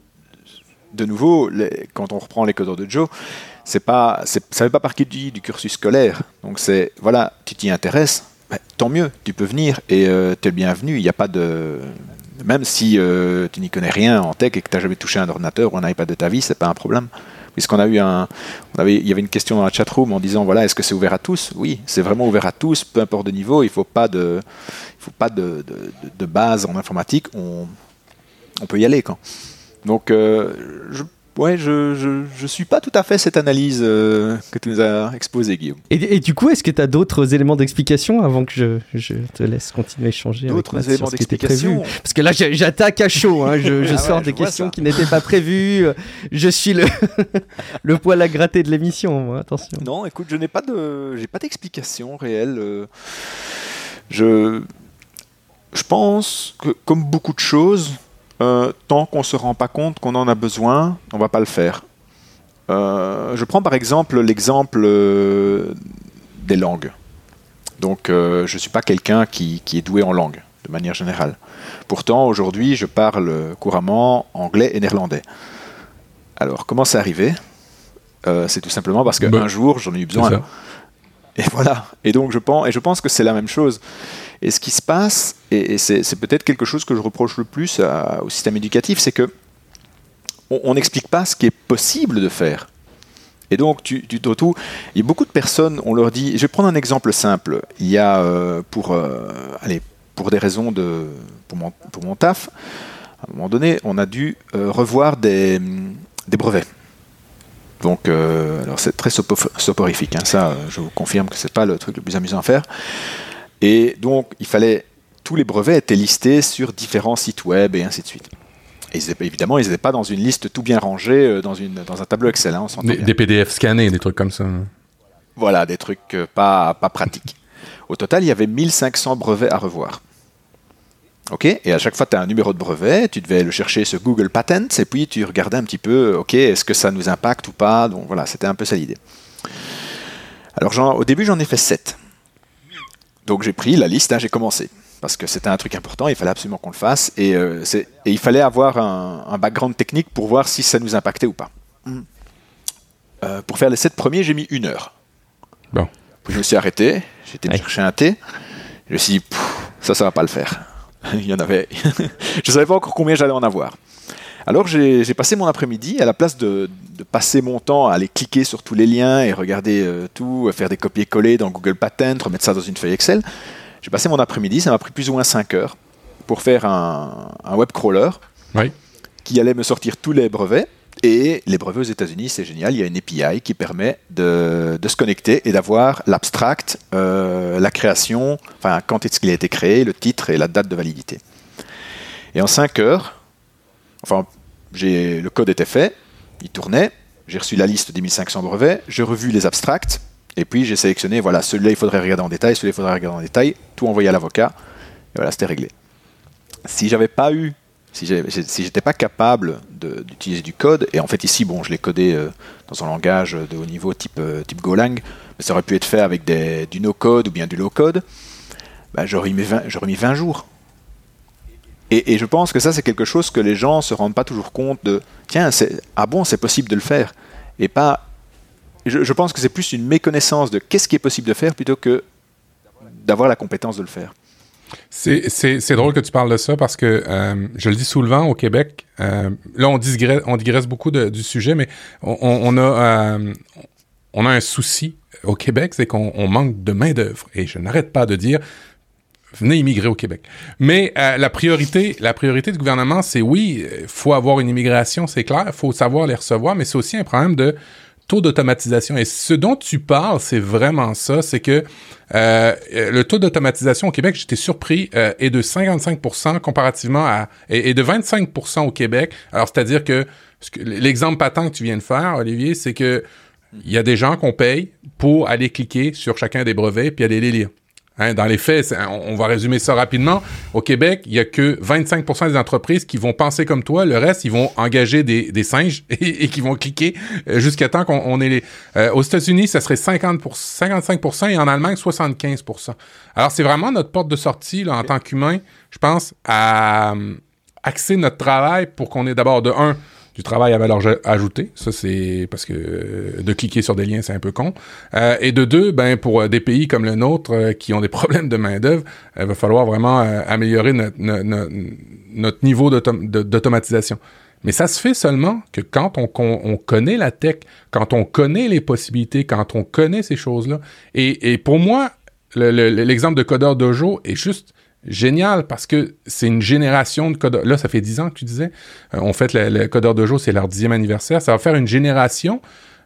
De nouveau, les, quand on reprend les codeurs de Joe, c'est pas, ça ne fait pas partie du, du cursus scolaire. Donc c'est, voilà, tu t'y intéresses, bah, tant mieux, tu peux venir et euh, tu es le bienvenu. Il n'y a pas de. Même si euh, tu n'y connais rien en tech et que tu n'as jamais touché un ordinateur ou un iPad de ta vie, c'est pas un problème. Puisqu'on a eu un. Il y avait une question dans la chatroom en disant voilà, est-ce que c'est ouvert à tous? Oui, c'est vraiment ouvert à tous, peu importe de niveau. Il ne faut pas, de, il faut pas de, de, base en informatique. On, on peut y aller. Quand. Donc, euh, je ouais, je, je, suis pas tout à fait cette analyse euh, que tu nous as exposée, Guillaume. Et, du coup, est-ce que tu as d'autres éléments d'explication avant que je, je, te laisse continuer à échanger D'autres éléments d'explication Parce que là, j'attaque à chaud. Hein, je, ah sors des questions qui n'étaient pas prévues. Je suis le, le poil à gratter de l'émission. Attention. Non, écoute, je n'ai pas de, j'ai pas d'explication réelle. Euh. Je, je pense que comme beaucoup de choses, euh, tant qu'on ne se rend pas compte qu'on en a besoin, on ne va pas le faire. Euh, je prends par exemple l'exemple euh, des langues. Donc je ne suis pas quelqu'un qui, est doué en langue, de manière générale. Pourtant, aujourd'hui, je parle couramment anglais et néerlandais. Alors, comment c'est arrivé? C'est tout simplement parce qu'un bah, jour, j'en ai eu besoin. Et voilà. Et donc, je pense, et je pense que c'est la même chose. Et ce qui se passe, et, c'est peut-être quelque chose que je reproche le plus au système éducatif, c'est que on n'explique pas ce qui est possible de faire. Et donc, tu, tout, il y a beaucoup de personnes, on leur dit, je vais prendre un exemple simple. Il y a, euh, pour, euh, pour des raisons de, pour mon, pour mon taf, à un moment donné, on a dû euh, revoir des, brevets. Donc, alors c'est très soporifique, hein, ça, je vous confirme que c'est pas le truc le plus amusant à faire. Et donc, il fallait. Tous les brevets étaient listés sur différents sites web et ainsi de suite. Et évidemment, ils n'étaient pas dans une liste tout bien rangée euh, dans, une, dans un tableau Excel. Hein, des, PDF scannés, des trucs comme ça. Voilà, des trucs euh, pas, pas pratiques. Au total, il y avait 1500 brevets à revoir. Ok, et à chaque fois, tu as un numéro de brevet, tu devais le chercher sur Google Patents, et puis tu regardais un petit peu, ok, est-ce que ça nous impacte ou pas? Donc voilà, c'était un peu ça l'idée. Alors au début, j'en ai fait 7. Donc j'ai pris la liste, hein, j'ai commencé. Parce que c'était un truc important, il fallait absolument qu'on le fasse, et, euh, et, il fallait avoir un, un, background technique pour voir si ça nous impactait ou pas. Euh, pour faire les 7 premiers, j'ai mis une heure. Bon. Puis je me suis arrêté, j'ai été me chercher un thé, je me suis dit, ça, ça va pas le faire. il y en avait. je ne savais pas encore combien j'allais en avoir. Alors j'ai passé mon après-midi, à la place de, passer mon temps à aller cliquer sur tous les liens et regarder euh, tout, faire des copier-coller dans Google Patent, remettre ça dans une feuille Excel, j'ai passé mon après-midi, ça m'a pris plus ou moins 5 heures pour faire un, web crawler qui allait me sortir tous les brevets. Et les brevets aux États-Unis, c'est génial, il y a une API qui permet de, se connecter et d'avoir l'abstract, euh, la création, enfin quand est-ce qu'il a été créé, le titre et la date de validité. Et en 5 heures, enfin le code était fait, il tournait, j'ai reçu la liste des 1500 brevets, j'ai revu les abstracts, et puis j'ai sélectionné, voilà, celui-là il faudrait regarder en détail, celui-là il faudrait regarder en détail, tout envoyé à l'avocat, et voilà, c'était réglé. Si j'avais pas eu si j'étais pas capable d'utiliser du code, et en fait ici, bon, je l'ai codé euh, dans un langage de haut niveau type, euh, type Golang, mais ça aurait pu être fait avec du no-code ou bien du low-code, bah, j'aurais mis, 20 jours. Et, je pense que ça, c'est quelque chose que les gens se rendent pas toujours compte de, tiens, ah bon, c'est possible de le faire, et pas... Je, pense que c'est plus une méconnaissance de qu'est-ce qui est possible de faire plutôt que d'avoir la compétence de le faire. C'est drôle que tu parles de ça parce que euh, je le dis souvent au Québec. Euh, là, on digresse, on digresse beaucoup du sujet, mais on, a, euh, on a un souci au Québec, c'est qu'on manque de main d'œuvre. Et je n'arrête pas de dire venez immigrer au Québec. Mais la priorité, la priorité du gouvernement, c'est oui, il faut avoir une immigration, c'est clair, faut savoir les recevoir, mais c'est aussi un problème de taux d'automatisation. Et ce dont tu parles, c'est vraiment ça, c'est que euh, le taux d'automatisation au Québec, j'étais surpris, euh, est de 55% comparativement à... et, de 25% au Québec. Alors, c'est-à-dire que l'exemple patent que tu viens de faire, Olivier, c'est que il y a des gens qu'on paye pour aller cliquer sur chacun des brevets puis aller les lire. Hein, dans les faits, on, va résumer ça rapidement. Au Québec, il y a que 25% des entreprises qui vont penser comme toi. Le reste, ils vont engager des, singes et, qui vont cliquer euh, jusqu'à temps qu'on ait les. Euh, aux États-Unis, ça serait 50 55% et en Allemagne, 75%. Alors, c'est vraiment notre porte de sortie là, en tant qu'humain, je pense, à euh, axer notre travail pour qu'on ait d'abord de un du travail à valeur ajoutée. Ça, c'est parce que euh, de cliquer sur des liens, c'est un peu con. Euh, et de deux, ben pour euh, des pays comme le nôtre qui ont des problèmes de main-d'œuvre, il va falloir vraiment améliorer notre, niveau d'automatisation. Mais ça se fait seulement que quand on, on, connaît la tech, quand on connaît les possibilités, quand on connaît ces choses-là. Et, et pour moi, l'exemple de Codeur Dojo est juste génial parce que c'est une génération de codeurs. Là, ça fait dix ans que tu disais. Euh, on fait le, codeur de jour, c'est leur dixième anniversaire. Ça va faire une génération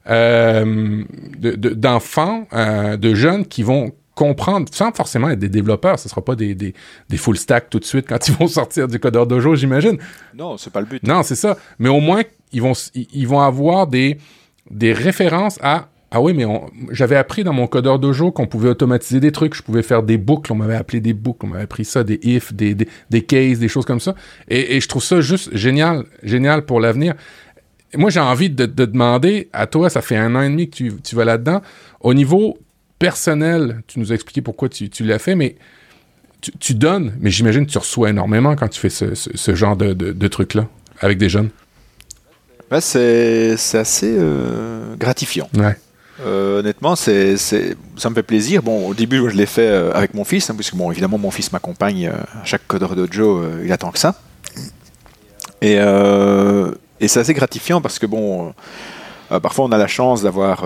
euh, d'enfants, de, euh, de, jeunes qui vont comprendre, sans forcément être des développeurs, ce ne sera pas des, des, des, full stack tout de suite quand ils vont sortir du codeur dojo, j'imagine. Non, c'est pas le but. Non, c'est ça. Mais au moins, ils vont, ils vont avoir des, des références à ah oui, mais j'avais appris dans mon codeur dojo qu'on pouvait automatiser des trucs. Je pouvais faire des boucles. On m'avait appelé des boucles. On m'avait appris ça, des if, des, des, des cases, des choses comme ça. Et, je trouve ça juste génial, génial pour l'avenir. Moi, j'ai envie de, demander, à toi, ça fait un an et demi que tu, tu vas là-dedans. Au niveau personnel, tu nous as expliqué pourquoi tu, tu l'as fait, mais tu, donnes, mais j'imagine que tu reçois énormément quand tu fais ce, ce, genre de, de, trucs-là avec des jeunes. c'est assez euh, gratifiant. Ouais. Euh, honnêtement, ça me fait plaisir. Bon, au début, je l'ai fait euh, avec mon fils, hein, puisque bon, évidemment, mon fils m'accompagne euh, à chaque codeur dojo, il attend que ça. Et, c'est assez gratifiant parce que bon, parfois on a la chance d'avoir.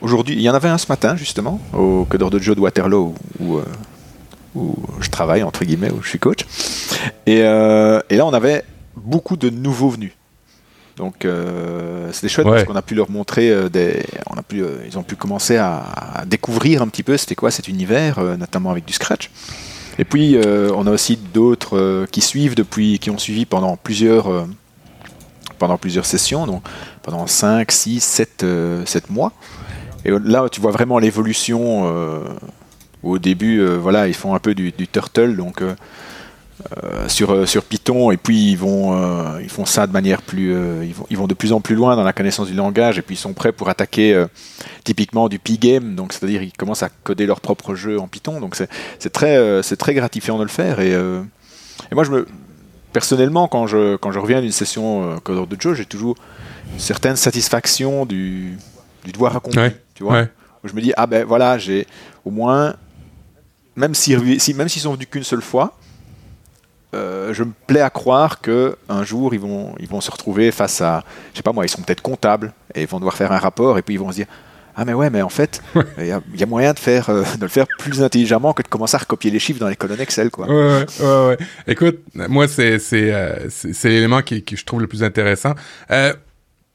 aujourd'hui, il y en avait un ce matin justement au codeur dojo de Waterloo où, je travaille entre guillemets, où je suis coach. Et là, on avait beaucoup de nouveaux venus. Donc euh, c'était chouette parce qu'on a pu leur montrer euh, des, on a pu, euh, ils ont pu commencer à, découvrir un petit peu c'était quoi cet univers, notamment avec du scratch. Et puis on a aussi d'autres qui suivent depuis, qui ont suivi pendant plusieurs, pendant plusieurs sessions, donc pendant 5, 6, 7, 7 mois. Et là tu vois vraiment l'évolution. au début, voilà, ils font un peu du, du turtle, donc euh, sur, euh, sur Python et puis ils vont euh, ils font ça de manière plus ils, vont, ils vont de plus en plus loin dans la connaissance du langage et puis ils sont prêts pour attaquer typiquement du P-game donc c'est-à-dire ils commencent à coder leur propre jeu en Python donc c'est très c'est très gratifiant de le faire et, et moi je me personnellement quand je quand je reviens d'une session codeur de Joe j'ai toujours une certaine satisfaction du, du devoir accompli tu vois. je me dis ah ben voilà j'ai au moins même si, même s'ils sont venus qu'une seule fois euh, je me plais à croire que un jour ils vont, ils vont se retrouver face à, je sais pas moi, ils sont peut-être comptables et ils vont devoir faire un rapport et puis ils vont se dire ah mais ouais mais en fait il y, a moyen de faire euh, de le faire plus intelligemment que de commencer à recopier les chiffres dans les colonnes Excel quoi. Ouais ouais ouais. Écoute, moi c'est c'est euh, c'est l'élément qui, qui, je trouve le plus intéressant.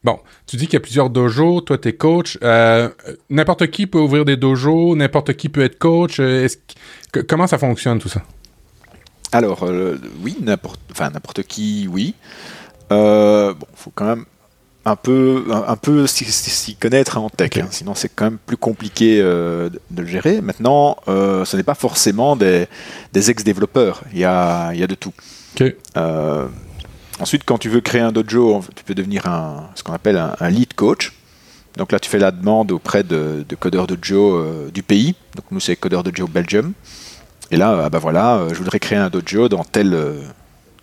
Bon, tu dis qu'il y a plusieurs dojos, toi t'es coach. n'importe qui peut ouvrir des dojos, n'importe qui peut être coach. comment ça fonctionne tout ça? Alors, euh, oui, n'importe enfin, qui, oui. Euh, bon, faut quand même un peu, un, peu s'y connaître en tech, hein. sinon c'est quand même plus compliqué euh, de le gérer. Maintenant, euh, ce n'est pas forcément des, des ex-développeurs, il y a, y a de tout. ensuite, quand tu veux créer un dojo, tu peux devenir un, ce qu'on appelle un, lead coach. Donc là, tu fais la demande auprès de, de codeurs dojo du pays. Donc nous, c'est codeurs dojo Belgium. Et là, ah bah voilà, euh, je voudrais créer un dojo dans telle, euh,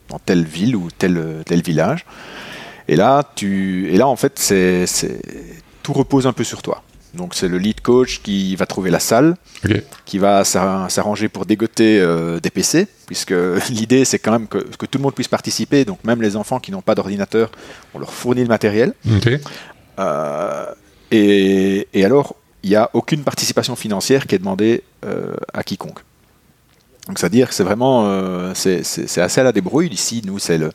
dans telle ville ou tel, tel village. Et là, tu, et là en fait, c'est, tout repose un peu sur toi. Donc c'est le lead coach qui va trouver la salle, qui va s'arranger pour dégoter des PC, puisque l'idée c'est quand même que, que, tout le monde puisse participer, donc même les enfants qui n'ont pas d'ordinateur, on leur fournit le matériel. et, et, alors, il n'y a aucune participation financière qui est demandée à quiconque. Donc c'est-à-dire que c'est vraiment euh, c'est, assez à la débrouille. Ici, nous, c'est le,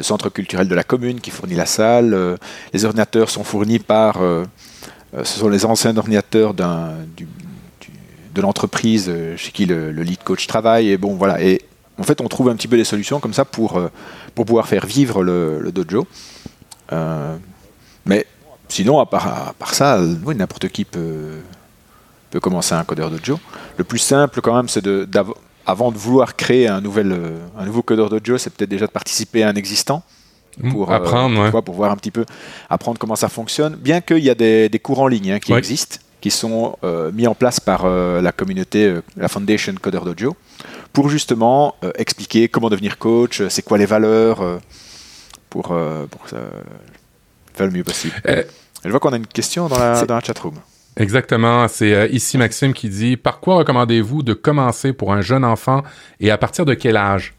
centre culturel de la commune qui fournit la salle. Euh, les ordinateurs sont fournis par... Euh, ce sont les anciens ordinateurs de l'entreprise chez qui le, lead coach travaille. Et bon, voilà. Et en fait, on trouve un petit peu des solutions comme ça pour, pour pouvoir faire vivre le, dojo. mais sinon, à part, part ça, n'importe qui peut, peut commencer un codeur dojo. Le plus simple, quand même, c'est de, d'avoir avant de vouloir créer un, nouvel, euh, un nouveau codeur d'audio, c'est peut-être déjà de participer à un existant. Mmh, pour, euh, apprendre, pour voir un petit peu, apprendre comment ça fonctionne. Bien qu'il y a des, cours en ligne hein, qui existent, qui sont euh, mis en place par la communauté, la Foundation Codeur d'Audio, pour justement expliquer comment devenir coach, c'est quoi les valeurs, pour, pour faire le mieux possible. Je vois qu'on a une question dans la, dans la chatroom. Exactement. C'est euh, ici Maxime qui dit Par quoi recommandez-vous de commencer pour un jeune enfant et à partir de quel âge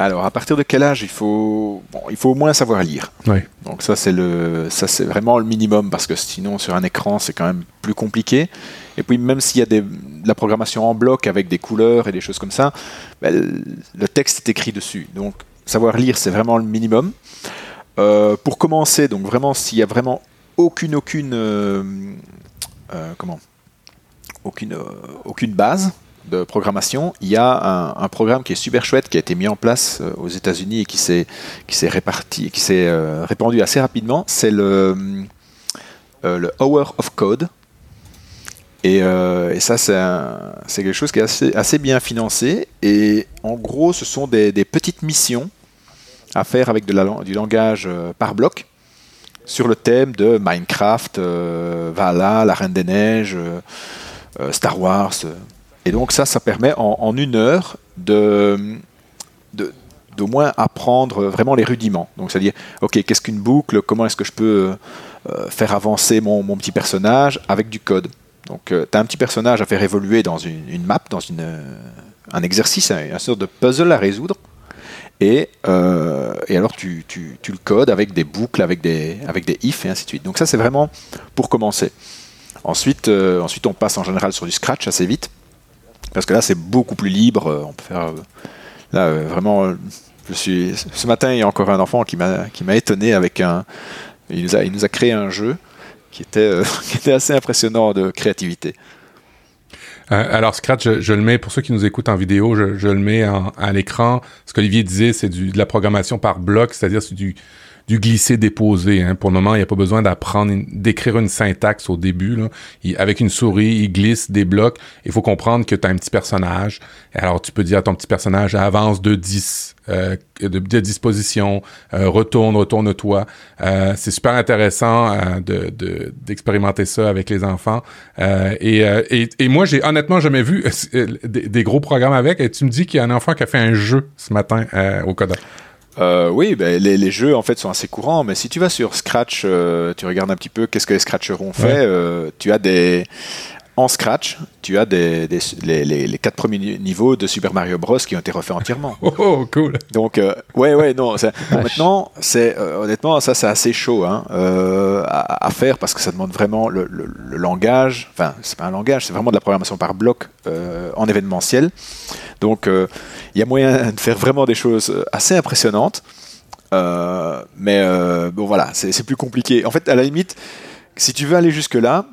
alors, à partir de quel âge il faut, il faut au moins savoir lire. Oui. Donc ça, c'est le, ça c'est vraiment le minimum parce que sinon sur un écran c'est quand même plus compliqué. Et puis même s'il y a des, de la programmation en bloc avec des couleurs et des choses comme ça, ben, le texte est écrit dessus. Donc savoir lire c'est vraiment le minimum. Euh, pour commencer, donc vraiment s'il y a vraiment aucune, aucune, euh, euh, comment aucune, euh, aucune base de programmation. Il y a un, programme qui est super chouette, qui a été mis en place aux États-Unis et qui s'est qui s'est réparti, qui s'est répandu assez rapidement. C'est le Hour of Code. Et, ça, c'est quelque chose qui est assez, bien financé. Et en gros, ce sont des, petites missions à faire avec du langage par bloc sur le thème de Minecraft, euh, Valhalla, La Reine des Neiges, euh, euh, Star Wars. Et donc ça, ça permet en, une heure de, d'au moins apprendre vraiment les rudiments. Donc c'est-à-dire, ok, qu'est-ce qu'une boucle Comment est-ce que je peux faire avancer mon, petit personnage avec du code Donc tu as un petit personnage à faire évoluer dans une, map, dans une, un exercice, un, un sorte de puzzle à résoudre. Et, euh, et alors tu, tu, tu, le codes avec des boucles, avec des, avec des ifs et ainsi de suite. Donc ça c'est vraiment pour commencer. Ensuite, euh, ensuite on passe en général sur du scratch assez vite. Parce que là c'est beaucoup plus libre. On peut faire. Là euh, vraiment. Je suis, ce matin il y a encore un enfant qui m'a étonné avec un. Il nous, a, il nous a créé un jeu qui était, qui était assez impressionnant de créativité. Euh, alors Scratch, je, le mets pour ceux qui nous écoutent en vidéo, je, je le mets à l'écran. Ce qu'Olivier disait, c'est de la programmation par bloc, c'est-à-dire c'est du du glisser-déposer. Hein. Pour le moment, il n'y a pas besoin d'apprendre, d'écrire une syntaxe au début. Avec une souris, il glisse des blocs. Il faut comprendre que tu as un petit personnage. Alors, tu peux dire à ton petit personnage, avance de 10, euh, de, de disposition, euh, retourne, retourne-toi. Euh, c'est super intéressant euh, de, d'expérimenter ça avec les enfants. Et, moi, j'ai honnêtement jamais vu des, des, gros programmes avec. Et tu me dis qu'il y a un enfant qui a fait un jeu ce matin au Coda. Euh, oui, ben, les, jeux en fait sont assez courants, mais si tu vas sur Scratch, euh, tu regardes un petit peu qu'est-ce que les Scratchers ont fait. Euh, tu as des en Scratch, tu as des, les, quatre premiers niveaux de Super Mario Bros qui ont été refaits entièrement. Oh, oh cool. Donc, ouais, ouais, non. maintenant, c'est honnêtement, ça, c'est assez chaud hein, à, faire parce que ça demande vraiment le, le langage. Enfin, c'est pas un langage, c'est vraiment de la programmation par bloc en événementiel. Donc, il y a moyen de faire vraiment des choses assez impressionnantes. Euh, mais euh, bon, voilà, c'est plus compliqué. En fait, à la limite, si tu veux aller jusque-là,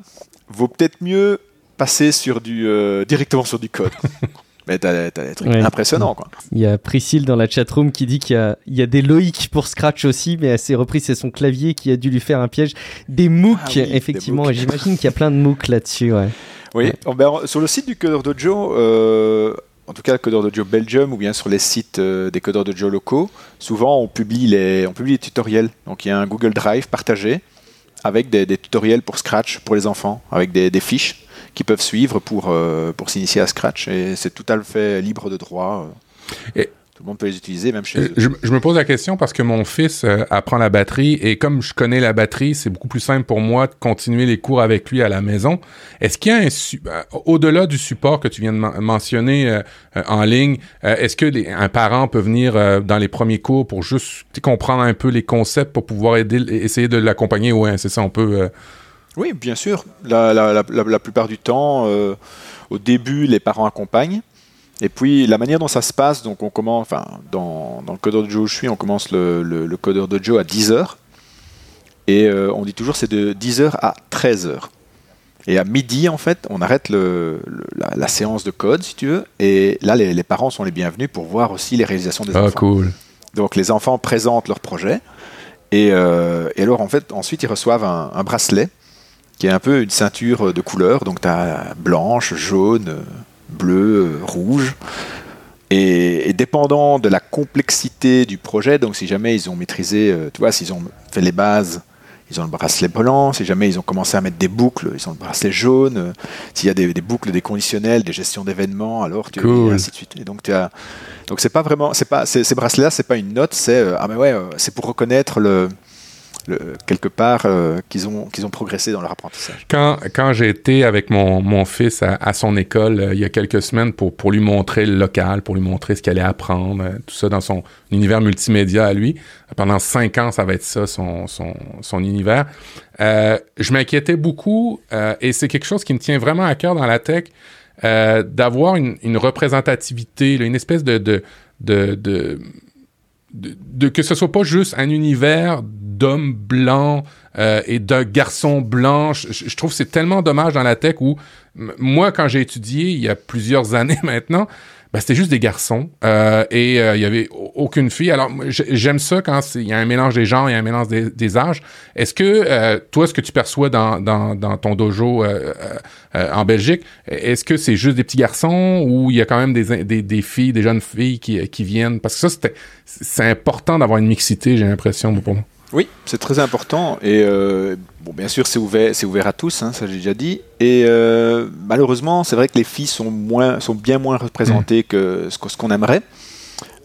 vaut peut-être mieux passer sur du, euh, directement sur du code. Mais t'as des trucs impressionnants, quoi. Il y a Priscille dans la chatroom qui dit qu'il y, y a, des Loïc pour Scratch aussi, mais elle s'est repris, c'est son clavier qui a dû lui faire un piège. Des MOOC, ah effectivement, j'imagine qu'il y a plein de MOOC là-dessus, ouais. Oui, oh, ben, sur le site du Codeur Dojo, en tout cas codeur Joe Belgium ou bien sur les sites euh, des codeurs de Joe locaux, souvent on publie, les, on publie les tutoriels. Donc il y a un Google Drive partagé avec des, tutoriels pour Scratch pour les enfants, avec des, fiches qui peuvent suivre pour, euh, pour s'initier à Scratch. Et c'est tout à fait libre de droit. Et tout le monde peut les utiliser, même chez eux. Je, me pose la question parce que mon fils euh, apprend la batterie et comme je connais la batterie, c'est beaucoup plus simple pour moi de continuer les cours avec lui à la maison. Est-ce qu'il y a un euh, au-delà du support que tu viens de mentionner euh, en ligne, est-ce que un parent peut venir dans les premiers cours pour juste comprendre un peu les concepts pour pouvoir aider, essayer de l'accompagner? Ouais, c'est ça, on peut. Oui, bien sûr. La, la plupart du temps, au début, les parents accompagnent. Et puis la manière dont ça se passe, donc on commence, enfin dans, dans le codeur de Joe où je suis, on commence le, le, codeur de Joe à 10h. Et euh, on dit toujours c'est de 10h à 13h. Et à midi, en fait, on arrête le, la, séance de code, si tu veux. Et là, les, les, parents sont les bienvenus pour voir aussi les réalisations des ah, enfants. cool. Donc les enfants présentent leur projet. Et, euh, et alors, en fait, ensuite, ils reçoivent un, un, bracelet qui est un peu une ceinture de couleurs. Donc, tu as blanche, jaune, bleu, euh, rouge. Et, dépendant de la complexité du projet, donc si jamais ils ont maîtrisé, euh, tu vois, s'ils ont fait les bases, ils ont le bracelet blanc. Si jamais ils ont commencé à mettre des boucles, ils ont le bracelet jaune. S'il y a des, boucles, des conditionnels, des gestions d'événements, alors tu cool. et ainsi de suite. Et donc tu as, donc c'est pas vraiment, c'est pas, ces bracelets-là, c'est pas une note, c'est euh, ah mais ouais, c'est pour reconnaître le quelque part euh, qu'ils ont, qu'ils ont progressé dans leur apprentissage. Quand, quand j'ai été avec mon, mon fils à, son école euh, il y a quelques semaines pour, pour lui montrer le local, pour lui montrer ce qu'il allait apprendre, euh, tout ça dans son univers multimédia à lui, pendant cinq ans, ça va être ça, son, son, son univers, je m'inquiétais beaucoup et c'est quelque chose qui me tient vraiment à cœur dans la tech, d'avoir une, représentativité, une espèce de de, que ce soit pas juste un univers d'hommes blancs euh, et de garçons blancs. Je, trouve que c'est tellement dommage dans la tech où moi, quand j'ai étudié il y a plusieurs années maintenant, ben, c'était juste des garçons euh, et euh, il y avait aucune fille. Alors j'aime ça quand il y a un mélange des genres, a un mélange des, âges. Est-ce que toi, ce que tu perçois dans, ton dojo en Belgique, est-ce que c'est juste des petits garçons ou il y a quand même des filles, des jeunes filles qui, qui viennent? Parce que ça, c'est important d'avoir une mixité, j'ai l'impression pour moi. Oui, c'est très important. Et euh, bon, bien sûr, c'est ouvert, c'est ouvert à tous, hein, ça j'ai déjà dit. Et euh, malheureusement, c'est vrai que les filles sont, moins, sont bien moins représentées mm. que ce qu'on aimerait.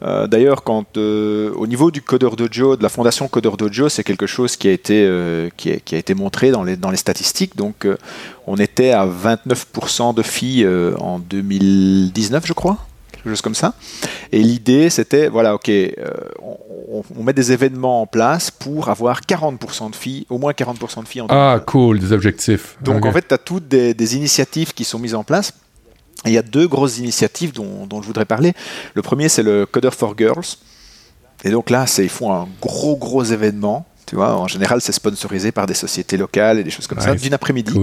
Euh, d'ailleurs, quand au niveau du codeur dojo, de la fondation Codeur dojo, c'est quelque chose qui a été qui a, été montré dans les dans les statistiques. Donc, on était à 29% de filles en 2019, je crois quelque chose comme ça. Et l'idée, c'était, voilà, ok, euh, on, met des événements en place pour avoir 40% de filles, au moins 40% de filles en Ah, cool, des objectifs. Donc en fait, tu as toutes des, initiatives qui sont mises en place. il y a deux grosses initiatives dont, je voudrais parler. Le premier, c'est le Coder for Girls. Et donc là, ils font un gros, gros événement. Tu vois, en général, c'est sponsorisé par des sociétés locales et des choses comme ça, d'une après-midi.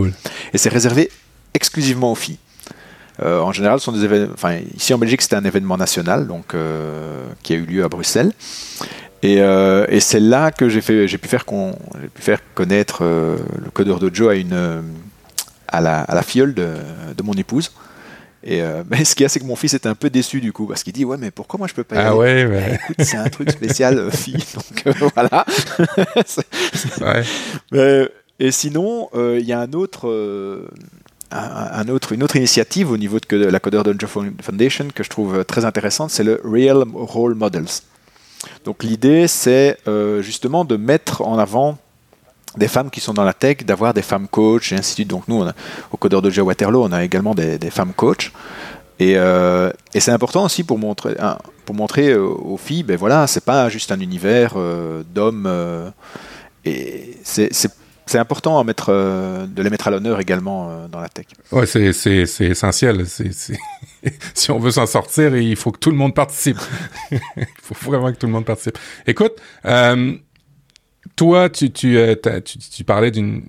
Et c'est réservé exclusivement aux filles. En général, sont des événements. Enfin, ici en Belgique, c'était un événement national, donc qui a eu lieu à Bruxelles. Et, et c'est là que j'ai pu faire pu connaître le codeur dojo à une, à la, à la filleule de, de mon épouse. Et euh, mais ce qu'il y a, c'est que mon fils était un peu déçu du coup, parce qu'il dit Ouais, mais pourquoi moi je peux pas y ah aller? ouais, Bah, écoute, c'est un truc spécial euh, fille, donc euh, voilà. C'est- ouais. mais- et sinon, euh, il y a un autre, euh, un, autre, une autre initiative au niveau de, la Coder Dojo Foundation que je trouve très intéressante, c'est le Real Role Models. Donc l'idée, c'est euh, justement de mettre en avant des femmes qui sont dans la tech, d'avoir des femmes coachs et ainsi de suite. Donc nous, on a- au Coder Dojo Waterloo, on a également des, femmes coachs. Et, euh, et c'est important aussi pour montrer, pour montrer euh, aux filles, ben voilà, c'est pas juste un univers euh, d'hommes. euh, et c'est- c'est important euh, de les mettre à l'honneur également euh, dans la tech. Ouais, c'est, c'est, c'est essentiel. C'est, c'est... si on veut s'en sortir, il faut que tout le monde participe. il faut vraiment que tout le monde participe. Écoute, euh, toi, tu, tu, euh, tu, tu parlais d'une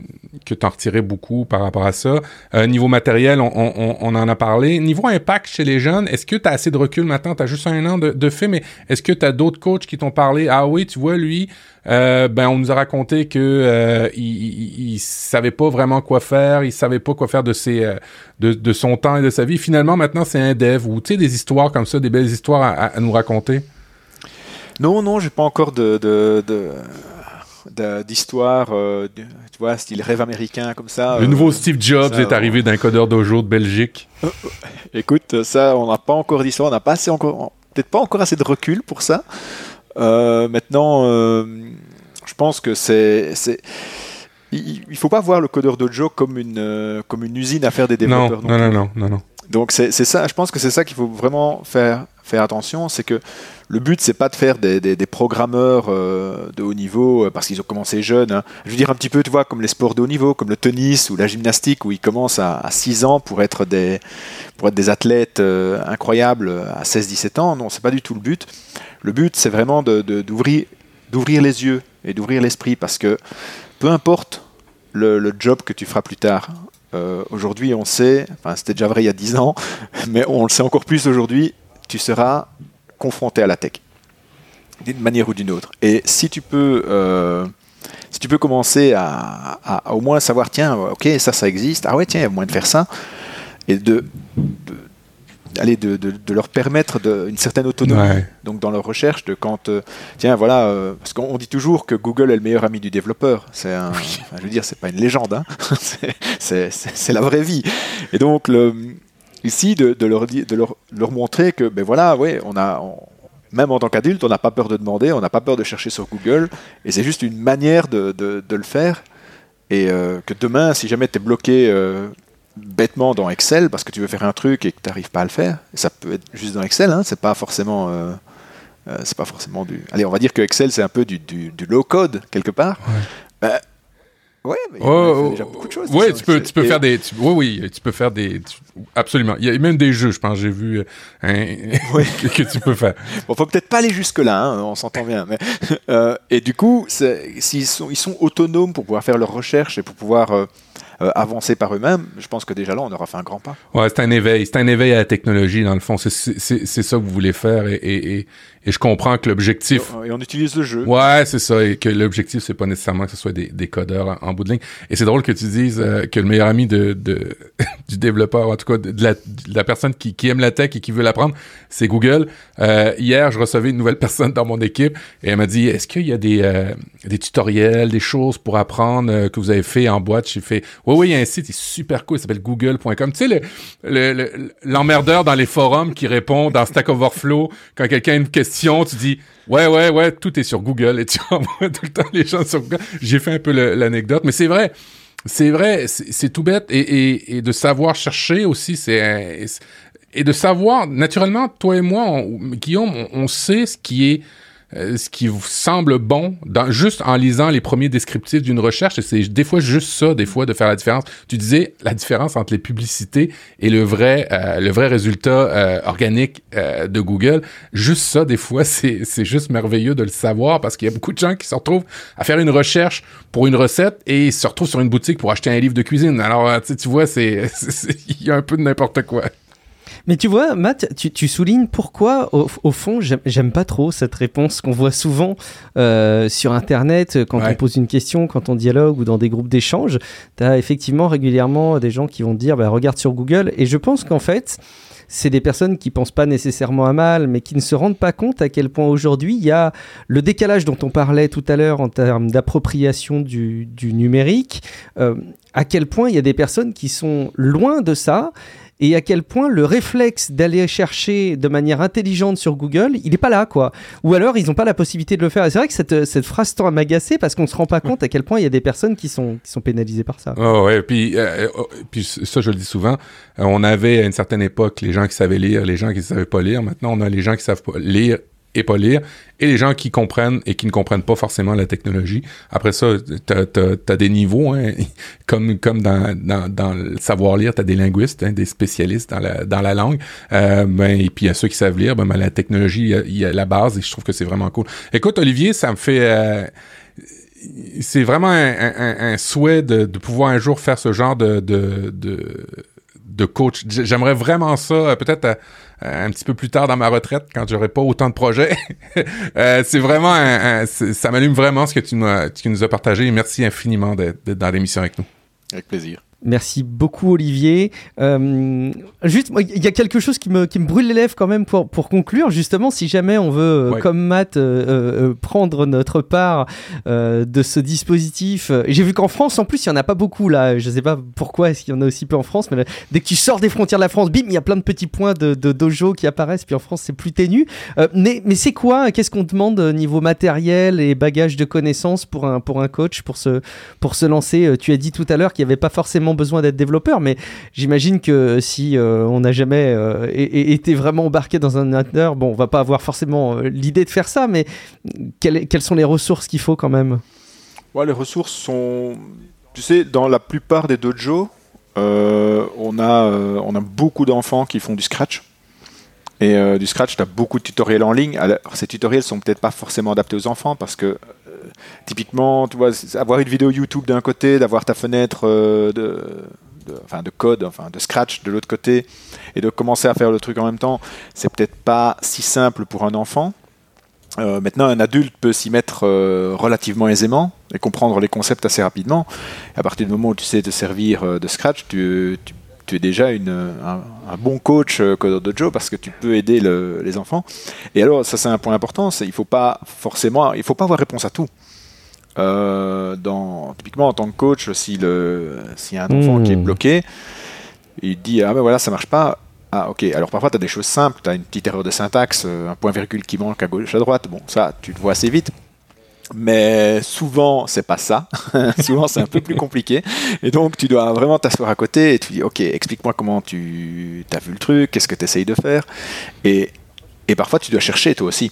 que tu en retirais beaucoup par rapport à ça. Euh, niveau matériel, on, on, on en a parlé. Niveau impact chez les jeunes, est-ce que tu as assez de recul maintenant? Tu as juste un an de, de fait, mais est-ce que tu as d'autres coachs qui t'ont parlé? Ah oui, tu vois, lui, euh, ben on nous a raconté que euh, il, il, il savait pas vraiment quoi faire, il savait pas quoi faire de ses euh, de, de son temps et de sa vie. Finalement, maintenant, c'est un dev ou tu sais des histoires comme ça, des belles histoires à, à- nous raconter. Non, non, j'ai pas encore de, de- de- d'histoire, euh, tu vois, style rêve américain comme ça. Le euh, nouveau Steve Jobs ça, est arrivé d'un codeur dojo de Belgique. Écoute, ça, on n'a pas encore d'histoire, on n'a pas assez encore, peut-être pas encore assez de recul pour ça. Euh, maintenant, euh, je pense que c'est, il, il faut pas voir le codeur dojo comme une, euh, comme une usine à faire des développeurs. non, non, non, non, non. Donc c'est ça, je pense que c'est ça qu'il faut vraiment faire, faire attention, c'est que le but c'est pas de faire des, programmeurs euh, de haut niveau euh, parce qu'ils ont commencé jeunes. hein. Je veux dire un petit peu, tu vois, comme les sports de haut niveau, comme le tennis ou la gymnastique où ils commencent à, à 6 ans pour être des, pour être des athlètes euh, incroyables à 16-17 ans. Non, c'est pas du tout le but. Le but c'est vraiment de- de- d'ouvrir d'ouvrir les yeux et d'ouvrir l'esprit parce que peu importe le, job que tu feras plus tard. aujourd'hui, on sait, enfin c'était déjà vrai il y a 10 ans, mais on le sait encore plus aujourd'hui, tu seras confronté à la tech, d'une manière ou d'une autre. Et si tu peux, euh, si tu peux commencer à, à- à au moins savoir, tiens, ok, ça, ça existe, ah ouais, tiens, il y a moyen de faire ça, et de, de- allez, de, de- de leur permettre une certaine autonomie Ouais. donc dans leur recherche de quand euh, tiens voilà euh, parce qu'on on dit toujours que Google est le meilleur ami du développeur c'est un enfin, je veux dire c'est pas une légende hein. C'est la vraie vie et donc le, ici de, de leur di- de leur, leur montrer que ben voilà ouais on a on- même en tant qu'adulte on n'a pas peur de demander on n'a pas peur de chercher sur Google et c'est juste une manière de, de- de le faire et euh, que demain si jamais tu es bloqué euh, bêtement dans Excel parce que tu veux faire un truc et que tu n'arrives pas à le faire. Et ça peut être juste dans Excel, hein, c'est pas forcément. euh, c'est pas forcément du. Allez, on va dire que Excel c'est un peu du, du, du low code quelque part. Bah, ouais, mais Oh, on a déjà beaucoup de choses. ouais, tu peux, tu peux Et- faire des. tu- oui, oui, tu peux faire des. tu- absolument. Il y a même des jeux, je pense, j'ai vu, Ouais. que, que tu peux faire. Bon, faut peut-être pas aller jusque là, hein, on s'entend bien. Mais, euh, et du coup, s'ils sont, ils sont autonomes pour pouvoir faire leurs recherches et pour pouvoir euh, euh, avancer par eux-mêmes, je pense que déjà là, on aura fait un grand pas. Ouais, c'est un éveil. C'est un éveil à la technologie, dans le fond. C'est- ça que vous voulez faire et, et, et, je comprends que l'objectif. Et on utilise le jeu. Ouais, c'est ça. Et que l'objectif, c'est pas nécessairement que ce soit des, des codeurs en, en bout de ligne. Et c'est drôle que tu dises euh, que le meilleur ami de, de du développeur, en tout cas de la, de la personne qui, qui aime la tech et qui veut l'apprendre, c'est Google. Euh, hier, je recevais une nouvelle personne dans mon équipe et elle m'a dit Est-ce qu'il y a des, euh, des tutoriels, des choses pour apprendre que vous avez fait en boîte? J'ai fait Oui, oui, il y a un site, il est super cool, il s'appelle google.com. Tu sais, le- le- le- l'emmerdeur dans les forums qui répond dans Stack Overflow quand quelqu'un a une question, tu dis Ouais, ouais, ouais, tout est sur Google et tu envoies tout le temps les gens sur Google. J'ai fait un peu l'anecdote, mais c'est vrai. C'est vrai, c'est tout bête. Et, de savoir chercher aussi, c'est. Et de savoir, naturellement, toi et moi, on- Guillaume, on sait ce qui est. euh, ce qui vous semble bon, dans, juste en lisant les premiers descriptifs d'une recherche, c'est des fois juste ça, des fois, de faire la différence. Tu disais la différence entre les publicités et le vrai, euh, le vrai résultat euh, organique euh, de Google. Juste ça, des fois, c'est c'est juste merveilleux de le savoir parce qu'il y a beaucoup de gens qui se retrouvent à faire une recherche pour une recette et se retrouvent sur une boutique pour acheter un livre de cuisine. Alors, euh, tu vois, c'est- il y a un peu de n'importe quoi. Mais tu vois, Matt, tu, soulignes pourquoi, au, fond, j'aime pas trop cette réponse qu'on voit souvent euh, sur Internet quand on pose une question, quand on dialogue ou dans des groupes d'échange. Tu as effectivement régulièrement des gens qui vont dire bah, regarde sur Google. Et je pense qu'en fait, c'est des personnes qui pensent pas nécessairement à mal, mais qui ne se rendent pas compte à quel point aujourd'hui il y a le décalage dont on parlait tout à l'heure en termes d'appropriation du, numérique, euh, à quel point il y a des personnes qui sont loin de ça et à quel point le réflexe d'aller chercher de manière intelligente sur Google, il n'est pas là, quoi. Ou alors, ils n'ont pas la possibilité de le faire. C'est vrai que cette, cette phrase tend à m'agacer parce qu'on ne se rend pas compte à quel point il y a des personnes qui sont, qui sont pénalisées par ça. Oh, ouais, puis, euh, oh, puis ça, je le dis souvent, euh, on avait à une certaine époque les gens qui savaient lire, les gens qui ne savaient pas lire. Maintenant, on a les gens qui savent pas lire et pas lire, et les gens qui comprennent et qui ne comprennent pas forcément la technologie. Après ça, tu as, des niveaux, hein, comme, comme dans, dans, dans le savoir lire, tu as des linguistes, hein, des spécialistes dans la, dans la langue, euh, ben, et puis il y a ceux qui savent lire, ben, ben la technologie, il y, a, la base, et je trouve que c'est vraiment cool. Écoute, Olivier, ça me fait... Euh, c'est vraiment un, souhait de, de, pouvoir un jour faire ce genre de, de, de, de coach. J'aimerais vraiment ça, euh, peut-être euh, un petit peu plus tard dans ma retraite, quand j'aurai pas autant de projets. euh, c'est vraiment, un, ça m'allume vraiment ce que tu tu nous as partagé. merci infiniment d'être dans l'émission avec nous. Avec plaisir. Merci beaucoup Olivier. Euh, juste, il y a quelque chose qui me, qui me brûle les lèvres quand même pour, pour conclure. Justement, si jamais on veut, euh, comme Matt, euh, prendre notre part de ce dispositif. J'ai vu qu'en France, en plus, il n'y en a pas beaucoup là. Je ne sais pas pourquoi est-ce qu'il y en a aussi peu en France, mais dès que tu sors des frontières de la France, bim, il y a plein de petits points de, de dojo qui apparaissent. Puis en France, c'est plus ténu. mais mais c'est quoi Qu'est-ce qu'on demande niveau matériel et bagage de connaissances pour un, pour un coach pour se, pour se lancer Tu as dit tout à l'heure qu'il n'y avait pas forcément besoin d'être développeur, mais j'imagine que si euh, on n'a jamais euh, été vraiment embarqué dans un ordinateur, bon, on va pas avoir forcément euh, l'idée de faire ça, mais quelles, sont les ressources qu'il faut quand même? Ouais, Les ressources sont, tu sais, dans la plupart des dojos, on, a, on a beaucoup d'enfants qui font du scratch. Et du Scratch, tu as beaucoup de tutoriels en ligne. Alors, ces tutoriels sont peut-être pas forcément adaptés aux enfants parce que typiquement, tu vois, avoir une vidéo YouTube d'un côté, d'avoir ta fenêtre euh, de, enfin, de code, enfin, de Scratch de l'autre côté, et de commencer à faire le truc en même temps, c'est peut-être pas si simple pour un enfant. Euh, maintenant, un adulte peut s'y mettre euh, relativement aisément et comprendre les concepts assez rapidement. à partir du moment où tu sais te servir de Scratch, tu, es déjà une, un, bon coach Codeur Dojo parce que tu peux aider les enfants. Et alors, ça c'est un point important, c'est il faut pas forcément, il faut pas avoir réponse à tout. Euh, dans, typiquement, en tant que coach, s'il y a un enfant qui est hmm. bloqué, il dit Ah ben voilà, ça marche pas. Ah ok, alors parfois tu as des choses simples, tu as une petite erreur de syntaxe, euh, un point virgule qui manque à gauche à droite, bon ça tu le vois assez vite. Mais souvent c'est pas ça, souvent c'est un peu plus compliqué et donc tu dois vraiment t'asseoir à côté et tu dis ok explique-moi comment tu as vu le truc, qu'est-ce que tu essayes de faire et, et parfois tu dois chercher toi aussi.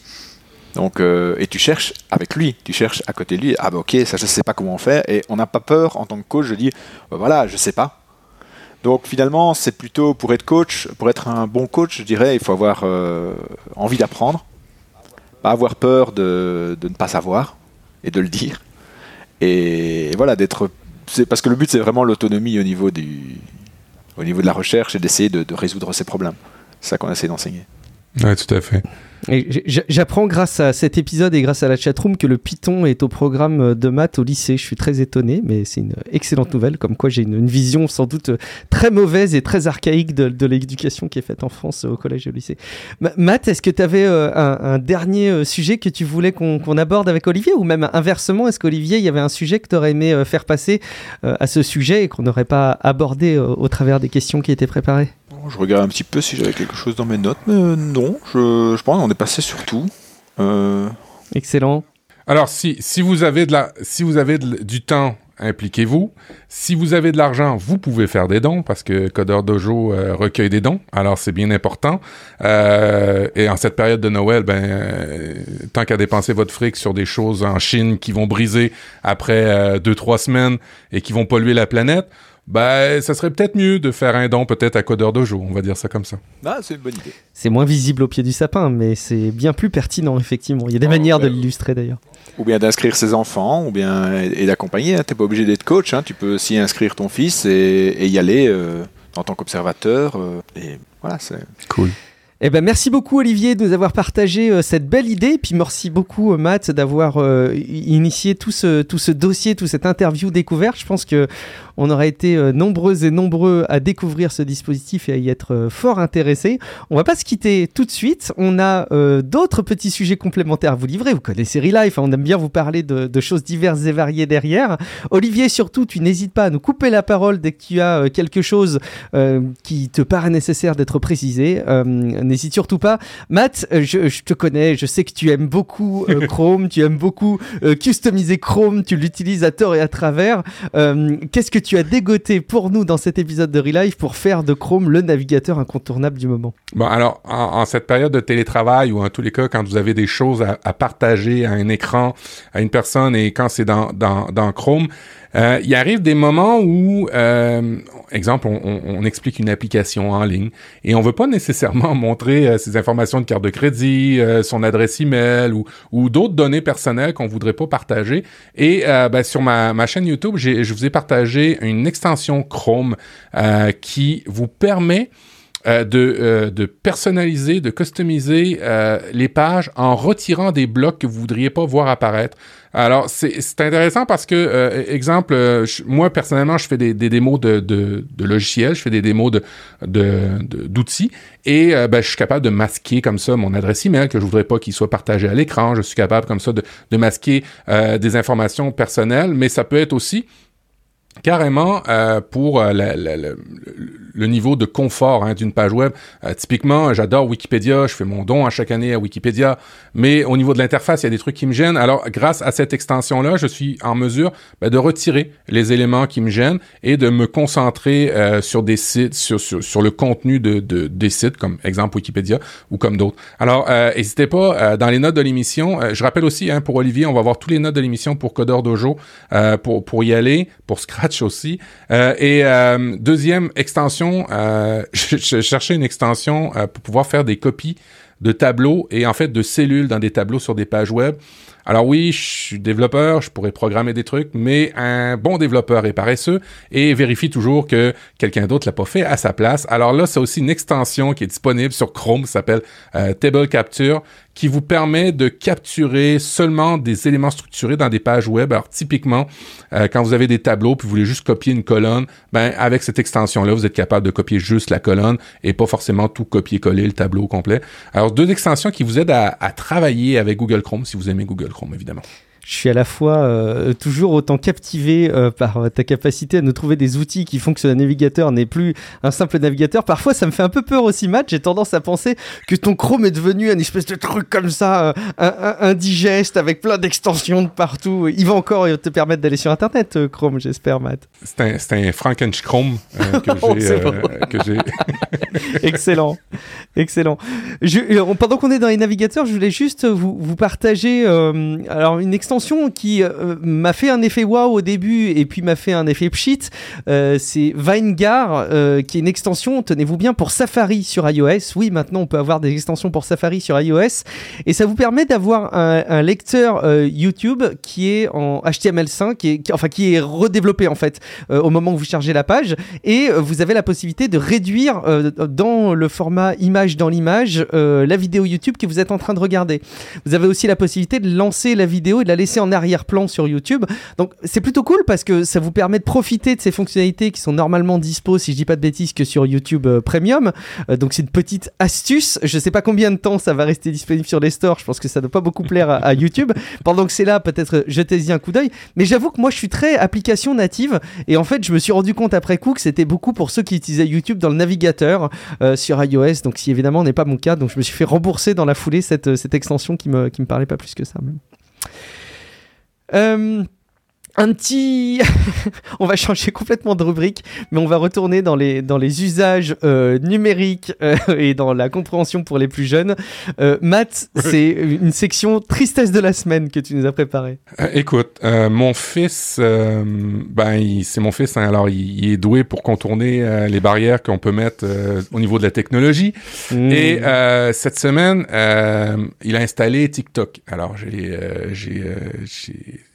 Donc, euh, et tu cherches avec lui, tu cherches à côté de lui. Ah bah ok, ça je sais pas comment faire. Et on n'a pas peur en tant que coach. Je dis, bah, voilà, je sais pas. Donc finalement, c'est plutôt pour être coach, pour être un bon coach, je dirais, il faut avoir euh, envie d'apprendre, pas avoir peur de, de, ne pas savoir et de le dire. Et voilà, d'être. Parce que le but, c'est vraiment l'autonomie au niveau du, au niveau de la recherche et d'essayer de, de résoudre ces problèmes. C'est ça qu'on essaie d'enseigner. Oui, tout à fait. J'apprends grâce à cet épisode et grâce à la chatroom que le Python est au programme de maths au lycée. Je suis très étonné, mais c'est une excellente nouvelle. Comme quoi, j'ai une, vision sans doute très mauvaise et très archaïque de, l'éducation qui est faite en France au collège et au lycée. Matt, est-ce que tu avais euh, un, dernier euh, sujet que tu voulais qu'on aborde avec Olivier Ou même inversement, est-ce qu'Olivier, il y avait un sujet que tu aurais aimé euh, faire passer à ce sujet et qu'on n'aurait pas abordé au travers des questions qui étaient préparées? Je regarde un petit peu si j'avais quelque chose dans mes notes, mais non, je, je pense qu'on est passé sur tout. Euh, Excellent. Alors, si, si vous avez, de la, si vous avez du temps, impliquez-vous. Si vous avez de l'argent, vous pouvez faire des dons parce que Codeur Dojo euh, recueille des dons. Alors, c'est bien important. Euh, et en cette période de Noël, ben, tant qu'à dépenser votre fric sur des choses en Chine qui vont briser après deux, trois semaines et qui vont polluer la planète, ben, ça serait peut-être mieux de faire un don peut-être à Codeur Dojo, on va dire ça comme ça. Ah, c'est une bonne idée. C'est moins visible au pied du sapin, mais c'est bien plus pertinent, effectivement. Il y a des oh, manières de l'illustrer d'ailleurs. Ou bien d'inscrire ses enfants, ou bien et d'accompagner. Tu hein. T'es pas obligé d'être coach, hein. tu peux aussi inscrire ton fils et, y aller. Euh, en tant qu'observateur. et voilà, c'est cool. Eh ben, merci beaucoup Olivier de nous avoir partagé euh, cette belle idée. Puis merci beaucoup euh, Matt d'avoir euh, initié tout ce, tout ce dossier, toute cette interview découverte. Je pense que on aurait été nombreux et nombreux à découvrir ce dispositif et à y être fort intéressés. On va pas se quitter tout de suite. On a d'autres petits sujets complémentaires à vous livrer. Vous connaissez Relife, hein. on aime bien vous parler de, de, choses diverses et variées derrière. Olivier, surtout, tu n'hésites pas à nous couper la parole dès que tu as quelque chose qui te paraît nécessaire d'être précisé n'hésite surtout pas. Matt, euh, je, te connais, je sais que tu aimes beaucoup euh, Chrome, tu aimes beaucoup euh, customiser Chrome, tu l'utilises à tort et à travers. Qu'est-ce que tu as dégoté pour nous dans cet épisode de Relife pour faire de Chrome le navigateur incontournable du moment. Bon, alors, en, cette période de télétravail ou en tous les cas, quand vous avez des choses à, partager à un écran, à une personne et quand c'est dans, dans, dans Chrome, euh, il arrive des moments où, euh, exemple, on, on, explique une application en ligne et on veut pas nécessairement montrer euh, ses informations de carte de crédit, euh, son adresse email ou, ou d'autres données personnelles qu'on voudrait pas partager. Et euh, ben, sur ma, ma, chaîne YouTube, je vous ai partagé une extension Chrome qui vous permet de, de, personnaliser, de customiser les pages en retirant des blocs que vous voudriez pas voir apparaître. Alors, c'est intéressant parce que, euh, exemple, euh, moi, personnellement, je fais des, démos de, de, logiciels, je fais des démos d'outils, et euh, ben, je suis capable de masquer comme ça mon adresse email que je voudrais pas qu'il soit partagé à l'écran. Je suis capable comme ça de masquer des informations personnelles, mais ça peut être aussi carrément euh, pour euh, le niveau de confort hein, d'une page web. Euh, typiquement, j'adore Wikipédia, je fais mon don à chaque année à Wikipédia, mais au niveau de l'interface, il y a des trucs qui me gênent. Alors, grâce à cette extension-là, je suis en mesure ben, de retirer les éléments qui me gênent et de me concentrer sur des sites, sur, sur, sur le contenu de, de, des sites, comme exemple Wikipédia ou comme d'autres. Alors, n'hésitez pas, dans les notes de l'émission, je rappelle aussi, hein, pour Olivier, on va voir tous les notes de l'émission pour Codeur Dojo, pour, pour y aller, pour Scratch aussi. Euh, et euh, deuxième extension, euh, je, cherchais une extension pour pouvoir faire des copies de tableaux et en fait de cellules dans des tableaux sur des pages web. Alors oui, je suis développeur, je pourrais programmer des trucs, mais un bon développeur est paresseux et vérifie toujours que quelqu'un d'autre l'a pas fait à sa place. Alors là, c'est aussi une extension qui est disponible sur Chrome, s'appelle Table Capture, qui vous permet de capturer seulement des éléments structurés dans des pages web. Alors typiquement, euh, quand vous avez des tableaux puis vous voulez juste copier une colonne, ben avec cette extension-là, vous êtes capable de copier juste la colonne et pas forcément tout copier-coller le tableau complet. Alors deux extensions qui vous aident à travailler avec Google Chrome si vous aimez Google Chrome évidemment je suis à la fois euh, toujours autant captivé euh, par ta capacité à nous trouver des outils qui font que ce navigateur n'est plus un simple navigateur. Parfois, ça me fait un peu peur aussi, Matt. J'ai tendance à penser que ton Chrome est devenu un espèce de truc comme ça, euh, indigeste, avec plein d'extensions de partout. Il va encore te permettre d'aller sur Internet, Chrome, j'espère, Matt. C'est un, un Franken-Chrome que j'ai. Excellent. Excellent. Je, pendant qu'on est dans les navigateurs, je voulais juste vous, vous partager alors une extension qui euh, m'a fait un effet wow au début et puis m'a fait un effet pchit. Euh, c'est Vinegar, euh, qui est une extension, tenez-vous bien, pour Safari sur iOS. Oui, maintenant on peut avoir des extensions pour Safari sur iOS. Et ça vous permet d'avoir un, lecteur YouTube qui est en HTML5, qui enfin qui est redéveloppé en fait au moment où vous chargez la page. Et vous avez la possibilité de réduire dans le format image dans l'image la vidéo YouTube que vous êtes en train de regarder. Vous avez aussi la possibilité de lancer la vidéo et de la laisser en arrière-plan sur YouTube. Donc c'est plutôt cool parce que ça vous permet de profiter de ces fonctionnalités qui sont normalement dispo, si je dis pas de bêtises, que sur YouTube euh, Premium. Euh, donc c'est une petite astuce. Je sais pas combien de temps ça va rester disponible sur les stores. Je pense que ça ne doit pas beaucoup plaire à, YouTube. Pendant que c'est là, peut-être jetez-y un coup d'œil. Mais j'avoue que moi je suis très application native et en fait je me suis rendu compte après coup que c'était beaucoup pour ceux qui utilisaient YouTube dans le navigateur euh, sur iOS. Donc si évidemment n'est pas mon cas, donc je me suis fait rembourser dans la foulée cette, extension qui me, qui me parlait pas plus que ça. Euh, un petit. on va changer complètement de rubrique, mais on va retourner dans les, dans les usages euh, numériques euh, et dans la compréhension pour les plus jeunes. Euh, Matt, c'est une section tristesse de la semaine que tu nous as préparée. écoute, mon fils, ben, c'est mon fils, hein, alors il, est doué pour contourner les barrières qu'on peut mettre au niveau de la technologie. Mmh. Et cette semaine, il a installé TikTok. Alors j'ai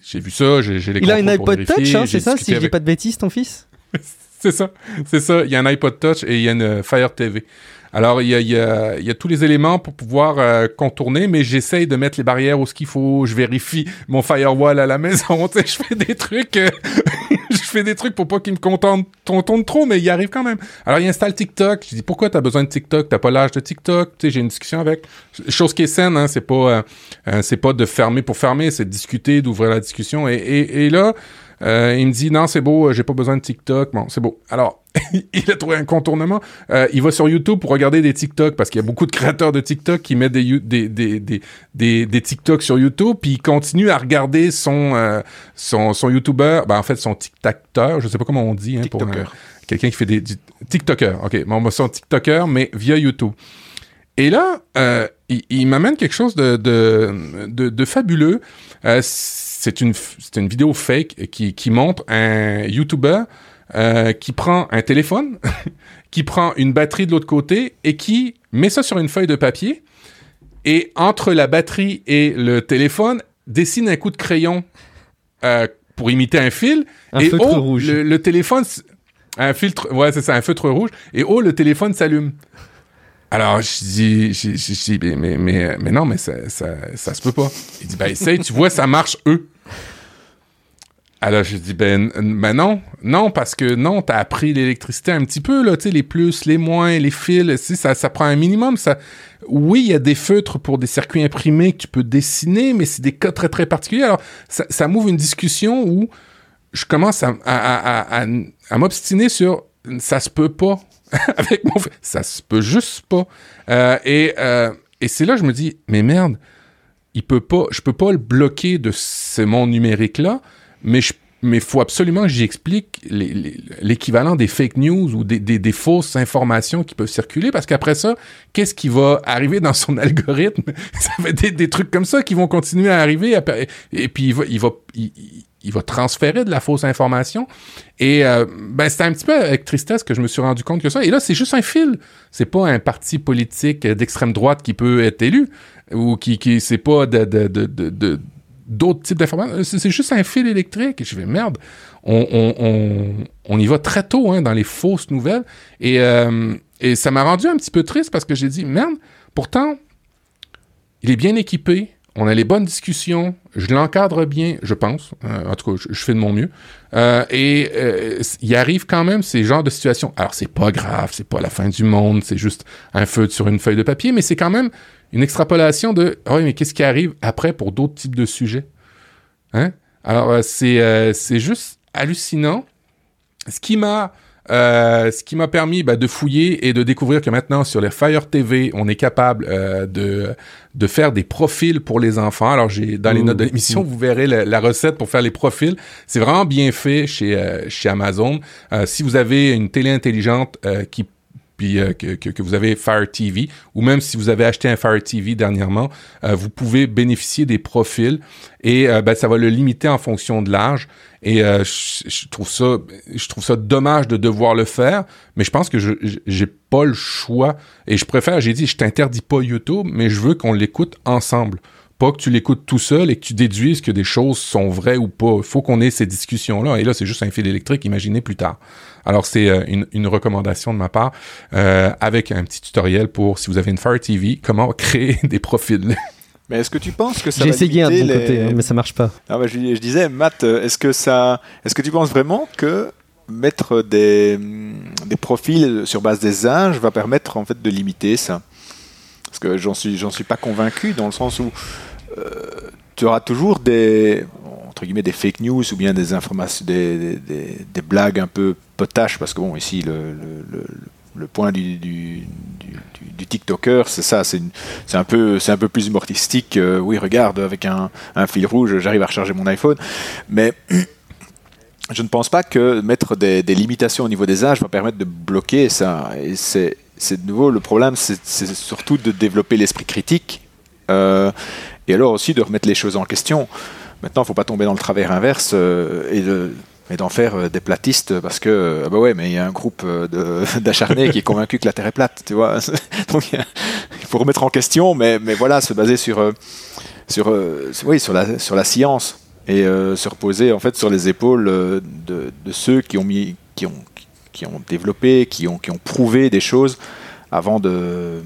j'ai vu ça, j'ai les Il a une iPod Touch, hein, c'est ça, si je dis pas de bêtises, ton fils c'est ça, c'est ça. Il y a un iPod Touch et il y a une Fire TV. Alors, il y a, il y a, il y a tous les éléments pour pouvoir euh, contourner, mais j'essaye de mettre les barrières où ce qu'il faut. Je vérifie mon firewall à la maison. Tu sais, je fais des trucs... fais des trucs pour pas qu'il me contente trop, mais il arrive quand même. Alors, il installe TikTok. Je dis, pourquoi t'as besoin de TikTok? T'as pas l'âge de TikTok? Tu sais, j'ai une discussion avec. Chose qui est saine, hein. C'est pas, euh, euh, c'est pas de fermer pour fermer, c'est de discuter, d'ouvrir la discussion. Et, et, et là, euh, il me dit non, c'est beau, euh, j'ai pas besoin de TikTok. Bon, c'est beau. Alors, il a trouvé un contournement. Euh, il va sur YouTube pour regarder des TikTok parce qu'il y a beaucoup de créateurs de TikTok qui mettent des des des des des, des TikTok sur YouTube, puis il continue à regarder son euh, son son YouTuber, ben en fait son TikToker, je sais pas comment on dit hein, pour quelqu'un qui fait des, du TikToker. OK, bon, son TikToker mais via YouTube. Et là, il, il m'amène quelque chose de, de, de, de fabuleux. Euh, c'est une, une vidéo fake qui, qui montre un YouTuber euh, qui prend un téléphone, qui prend une batterie de l'autre côté et qui met ça sur une feuille de papier. Et entre la batterie et le téléphone, dessine un coup de crayon euh, pour imiter un fil. Un et feutre oh, rouge. Le, le téléphone, un filtre, ouais, c'est ça, un feutre rouge. Et oh, le téléphone s'allume. Alors, je dis, je, je- je dis, mais, mais, mais, non, mais ça, ça, ça se peut pas. Il dit, ben, essaye, tu vois, ça marche, eux. Alors, je dis, ben, ben non, non, parce que non, t'as appris l'électricité un petit peu, là, tu les plus, les moins, les fils, sais, ça, prend un minimum, ça. Oui, il y a des feutres pour des circuits imprimés que tu peux dessiner, mais c'est des cas très, très particuliers. Alors, ça, ça m'ouvre une discussion où je commence à, m'obstiner sur ça se peut pas avec mon. Ça se peut juste pas. Euh, et euh, et c'est là que je me dis, mais merde, il peut pas, je peux pas le bloquer de ce monde numérique-là, mais je mais faut absolument que j'y explique les- les- l'équivalent des fake news ou des, des, fausses informations qui peuvent circuler, parce qu'après ça, qu'est-ce qui va arriver dans son algorithme? Ça être des, des trucs comme ça qui vont continuer à arriver, et puis il va, il va, il, va transférer de la fausse information. Et euh, ben, c'était un petit peu avec tristesse que je me suis rendu compte que ça. Et là, c'est juste un fil. C'est pas un parti politique d'extrême droite qui peut être élu ou qui, qui c'est pas de- d'autres types d'informations. C'est c'est juste un fil électrique. Je fais merde. On, y va très tôt hein, dans les fausses nouvelles. Euh, et ça m'a rendu un petit peu triste parce que j'ai dit merde. Pourtant, il est bien équipé. On a les bonnes discussions. Je l'encadre bien, je pense. Euh, en tout cas, je, fais de mon mieux. Euh, et euh, il arrive quand même ces genres de situations. Alors, c'est pas grave, c'est pas la fin du monde, c'est juste un feu sur une feuille de papier, mais c'est quand même une extrapolation de Ah oui, mais qu'est-ce qui arrive après pour d'autres types de sujets? Hein? Alors, c'est juste hallucinant. Ce qui m'a euh, ce qui m'a permis bah, de fouiller et de découvrir que maintenant sur les Fire TV, on est capable euh, de de faire des profils pour les enfants. Alors j'ai dans les Ouh. notes de l'émission, vous verrez la, la recette pour faire les profils. C'est vraiment bien fait chez euh, chez Amazon. Euh, si vous avez une télé intelligente euh, qui euh, que, vous avez Fire TV, ou même si vous avez acheté un Fire TV dernièrement, euh, vous pouvez bénéficier des profils et euh, ben, ça va le limiter en fonction de l'âge. Et je, trouve ça, je trouve ça dommage de devoir le faire, mais je pense que je je- j'ai pas le choix. Et je préfère, j'ai dit, je t'interdis pas YouTube, mais je veux qu'on l'écoute ensemble. Pas que tu l'écoutes tout seul et que tu déduises que des choses sont vraies ou pas. Il faut qu'on ait ces discussions-là. Et là, c'est juste un fil électrique, imaginez plus tard. Alors, c'est euh, une, une recommandation de ma part euh, avec un petit tutoriel pour, si vous avez une Fire TV, comment créer des profils. Mais est-ce que tu penses que ça J'ai va essayé hein, de mon limiter côté, les- hein, mais ça marche pas. Ah bah, je, je disais, Matt, euh, est-ce que ça, est-ce que tu penses vraiment que mettre des, hum, des profils sur base des âges va permettre en fait de limiter ça? Parce que j'en suis, j'en suis pas convaincu dans le sens où tu auras toujours des entre guillemets des fake news ou bien des informations, des, blagues un peu potaches parce que bon ici le, point du, TikToker, c'est ça, c'est un peu, c'est un peu plus humoristique. euh, oui, regarde, avec un, fil rouge, j'arrive à recharger mon iPhone. Mais je ne pense pas que mettre des, limitations au niveau des âges va permettre de bloquer ça. Et c'est, de nouveau le problème, c'est, c'est surtout de développer l'esprit critique euh, et alors aussi de remettre les choses en question. Maintenant, il ne faut pas tomber dans le travers inverse euh, et de et d'en faire euh, des platistes parce que euh, ah bah ouais mais il y a un groupe d'acharnés qui est convaincu que la Terre est plate tu vois donc il faut remettre en question mais, mais voilà se baser sur sur oui sur la sur la science et se reposer en fait sur les épaules de, de ceux qui ont mis qui ont qui ont développé, qui ont, qui ont prouvé des choses avant de,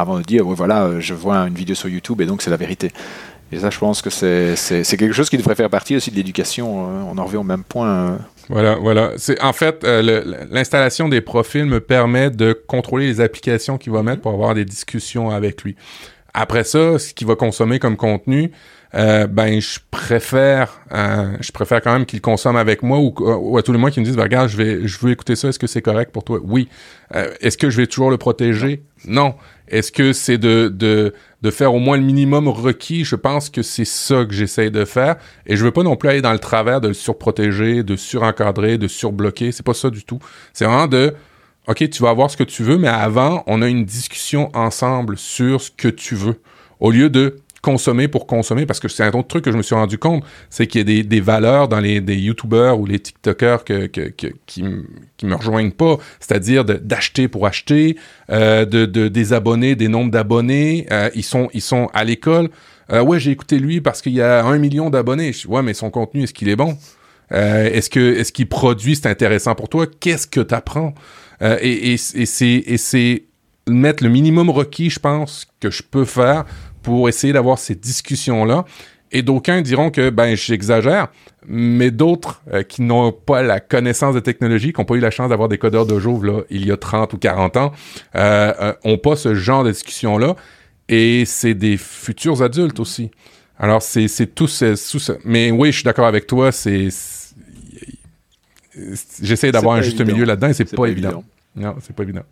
avant de dire, voilà, je vois une vidéo sur YouTube et donc c'est la vérité. Et ça, je pense que c'est quelque chose qui devrait faire partie aussi de l'éducation. Hein. On en revient au même point. Hein. Voilà, voilà. C'est en fait euh, l'installation des profils me permet de contrôler les applications qu'il va mettre pour avoir des discussions avec lui. Après ça, ce qu'il va consommer comme contenu, euh, ben je préfère euh, je préfère quand même qu'il consomme avec moi ou, à tous les mois qu'il me dise ben, regarde je vais je veux écouter ça est-ce que c'est correct pour toi? Oui est-ce que je vais toujours le protéger? Non est-ce que c'est de, de, de faire au moins le minimum requis? Je pense que c'est ça que j'essaie de faire. Et je veux pas non plus aller dans le travers de le surprotéger, de surencadrer, de surbloquer. C'est pas ça du tout. C'est vraiment de, OK, tu vas avoir ce que tu veux, mais avant, on a une discussion ensemble sur ce que tu veux. Au lieu de consommer pour consommer, parce que c'est un autre truc que je me suis rendu compte, c'est qu'il y a des, valeurs dans les des YouTubers ou les TikTokers qui, qui me rejoignent pas, c'est-à-dire d'acheter pour acheter, euh, de, de des abonnés, des nombres d'abonnés, euh, ils sont ils sont à l'école. Euh, ouais, j'ai écouté lui parce qu'il y a un million d'abonnés. Ouais, mais son contenu, est-ce qu'il est bon? Est-ce que est-ce qu'il produit, c'est intéressant pour toi? Qu'est-ce que tu apprends? Euh, et, c'est et c'est mettre le minimum requis, je pense, que je peux faire pour essayer d'avoir ces discussions-là. Et d'aucuns diront que ben j'exagère, mais d'autres euh, qui n'ont pas la connaissance de technologie, qui n'ont pas eu la chance d'avoir des codeurs de Jove là il y a 30 ou 40 ans, euh, euh, pas ce genre de discussion-là. Et c'est des futurs adultes aussi. Alors c'est tout ce, ça. Mais oui, je suis d'accord avec toi. C'est j'essaie d'avoir un juste milieu là-dedans et c'est pas, évident. évident. Non, c'est pas évident.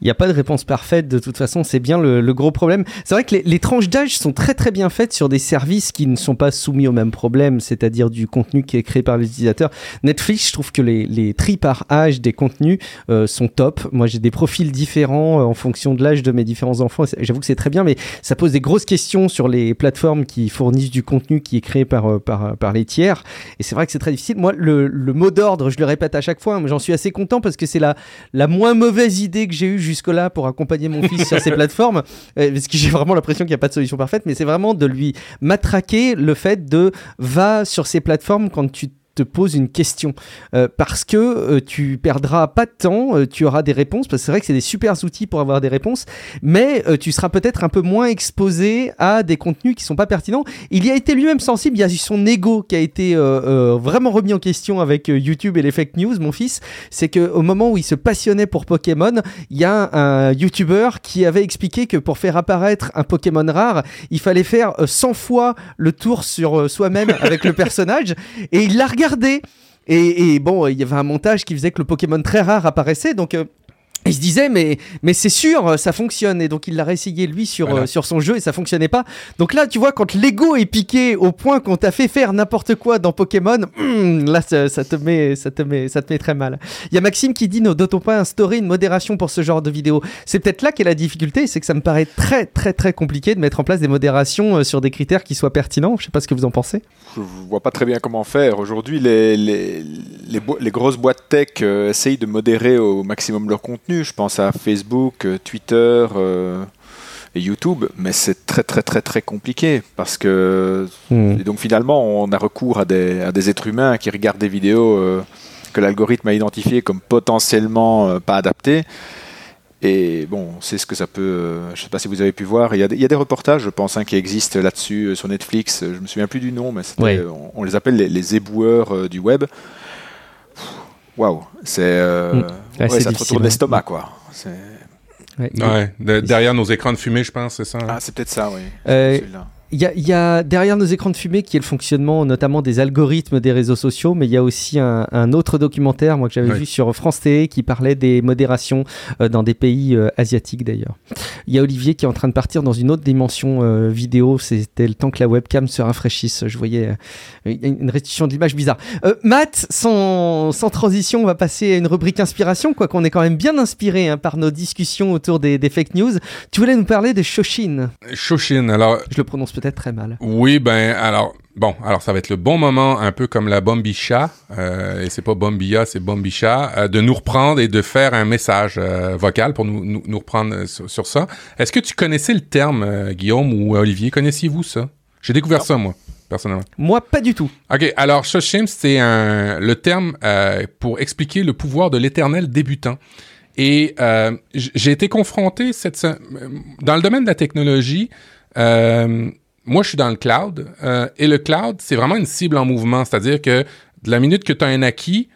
Il n'y a pas de réponse parfaite, de toute façon, c'est bien le, gros problème. C'est vrai que les, tranches d'âge sont très très bien faites sur des services qui ne sont pas soumis au même problème, c'est-à-dire du contenu qui est créé par les utilisateurs. Netflix, je trouve que les, tris par âge des contenus euh, sont top. Moi, j'ai des profils différents euh, en fonction de l'âge de mes différents enfants. J'avoue que c'est très bien, mais ça pose des grosses questions sur les plateformes qui fournissent du contenu qui est créé par, euh, par, par les tiers. Et c'est vrai que c'est très difficile. Moi, le, mot d'ordre, je le répète à chaque fois, j'en suis assez content parce que c'est la, la moins mauvaise idée que j'ai jusque-là pour accompagner mon fils sur ces plateformes, euh, parce que j'ai vraiment l'impression qu'il n'y a pas de solution parfaite, mais c'est vraiment de lui matraquer le fait de va sur ces plateformes quand tu te pose une question euh, parce que euh, tu perdras pas de temps, euh, tu auras des réponses parce que c'est vrai que c'est des super outils pour avoir des réponses, mais tu seras peut-être un peu moins exposé à des contenus qui sont pas pertinents. Il y a été lui-même sensible, il y a son ego qui a été vraiment remis en question avec YouTube et les fake news. Mon fils, c'est que au moment où il se passionnait pour Pokémon, il y a un YouTuber qui avait expliqué que pour faire apparaître un Pokémon rare, il fallait faire 100 fois le tour sur soi-même avec le personnage et il l'a regardé. Et, bon, il y avait un montage qui faisait que le Pokémon très rare apparaissait, donc euh, il se disait mais mais c'est sûr ça fonctionne. Et donc il l'a réessayé lui sur euh, sur son jeu et ça fonctionnait pas. Donc là tu vois quand l'ego est piqué au point qu'on t'a fait faire n'importe quoi dans Pokémon hmm, là ça, te met ça te met ça te met très mal. Il y a Maxime qui dit ne doit-on pas instaurer une modération pour ce genre de vidéo. C'est peut-être là qu'est la difficulté c'est que ça me paraît très très très compliqué de mettre en place des modérations euh, sur des critères qui soient pertinents. Je sais pas ce que vous en pensez. Je vois pas très bien comment faire. Aujourd'hui les les, les, les grosses boîtes tech euh, essayent de modérer au maximum leur contenu je pense à Facebook, euh, Twitter euh, et YouTube, mais c'est très très très très compliqué parce que hmm. donc finalement on a recours à des, à des, êtres humains qui regardent des vidéos euh, que l'algorithme a identifiées comme potentiellement pas adaptées. Et bon, c'est ce que ça peut. je ne sais pas si vous avez pu voir. Il y a, il y a des reportages, je pense, hein, qui existent là-dessus sur Netflix. Je me souviens plus du nom, mais on, les appelle les, les éboueurs du web waouh, c'est. Mm. ouais, ça te retourne l'estomac, quoi. Ouais, derrière nos écrans de fumée, je pense, c'est ça. Hein? Ah, c'est peut-être ça, oui. Il y, a, derrière nos écrans de fumée qui est le fonctionnement notamment des algorithmes des réseaux sociaux, mais il y a aussi un, autre documentaire moi que j'avais vu sur France Télé qui parlait des modérations euh, dans des pays euh, asiatiques d'ailleurs. Il y a Olivier qui est en train de partir dans une autre dimension euh, vidéo. C'était le temps que la webcam se rafraîchisse. Je voyais une restitution de l'image bizarre. Matt, sans, sans, transition, on va passer à une rubrique inspiration, quoi qu'on est quand même bien inspiré hein, par nos discussions autour des, des, fake news. Tu voulais nous parler de Shoshin. Shoshin, alors. Je le prononce peut-être très mal. Oui, ben alors bon, alors ça va être le bon moment, un peu comme la Bombicha, euh, et c'est pas Bombia, c'est Bombicha, euh, de nous reprendre et de faire un message euh, vocal pour nous, nous, reprendre sur, ça. Est-ce que tu connaissais le terme, Guillaume ou Olivier, connaissiez-vous ça? J'ai découvert ça moi. personnellement. Moi, pas du tout. OK, alors Shoshim, c'est un, le terme euh, pour expliquer le pouvoir de l'éternel débutant. Et euh, j'ai été confronté cette, dans le domaine de la technologie. Euh, moi, je suis dans le cloud. Euh, et le cloud, c'est vraiment une cible en mouvement. C'est-à-dire que de la minute que tu as un acquis,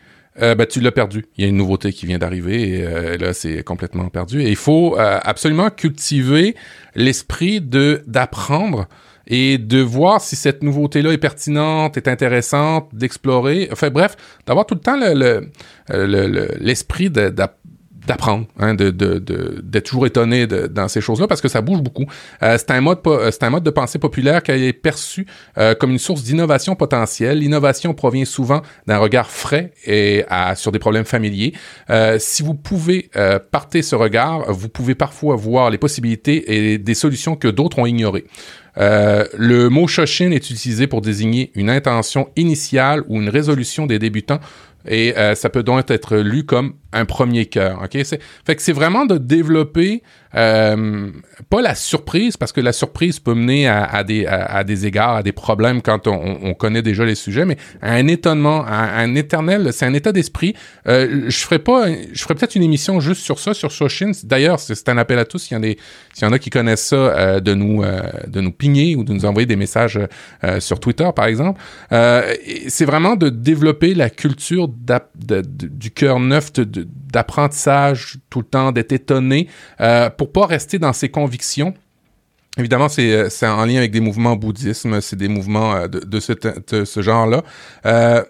euh, ben, tu l'as perdu. Il y a une nouveauté qui vient d'arriver et euh, là, c'est complètement perdu. Et il faut absolument cultiver l'esprit de d'apprendre et de voir si cette nouveauté-là est pertinente, est intéressante, d'explorer. Enfin bref, d'avoir tout le temps le, l'esprit le, de, d'apprendre, hein, de, de, de, d'être toujours étonné de, dans ces choses-là parce que ça bouge beaucoup. Euh, c'est un mode c'est un mode de pensée populaire qui est perçu euh, comme une source d'innovation potentielle. L'innovation provient souvent d'un regard frais et sur des problèmes familiers. Euh, si vous pouvez euh, parter ce regard, vous pouvez parfois voir les possibilités et des solutions que d'autres ont ignorées. Euh, le mot Shoshin est utilisé pour désigner une intention initiale ou une résolution des débutants et euh, ça peut donc être lu comme un premier cœur. Ok, c'est fait que c'est vraiment de développer euh, pas la surprise parce que la surprise peut mener à, à des à, des égards à des problèmes quand on, on, connaît déjà les sujets, mais un étonnement, un, éternel, c'est un état d'esprit. Euh, je ferai pas, je ferai peut-être une émission juste sur ça sur Soshin. D'ailleurs, c'est un appel à tous. S'il y en a, y en a qui connaissent ça, euh, de nous de nous pigner ou de nous envoyer des messages sur Twitter, par exemple. c'est vraiment de développer la culture du cœur neuf d'apprentissage tout le temps, d'être étonné, pas rester dans ses convictions. Évidemment, c'est, euh, c'est en lien avec des mouvements bouddhisme, c'est des mouvements euh, de, de ce, de ce genre-là. Euh,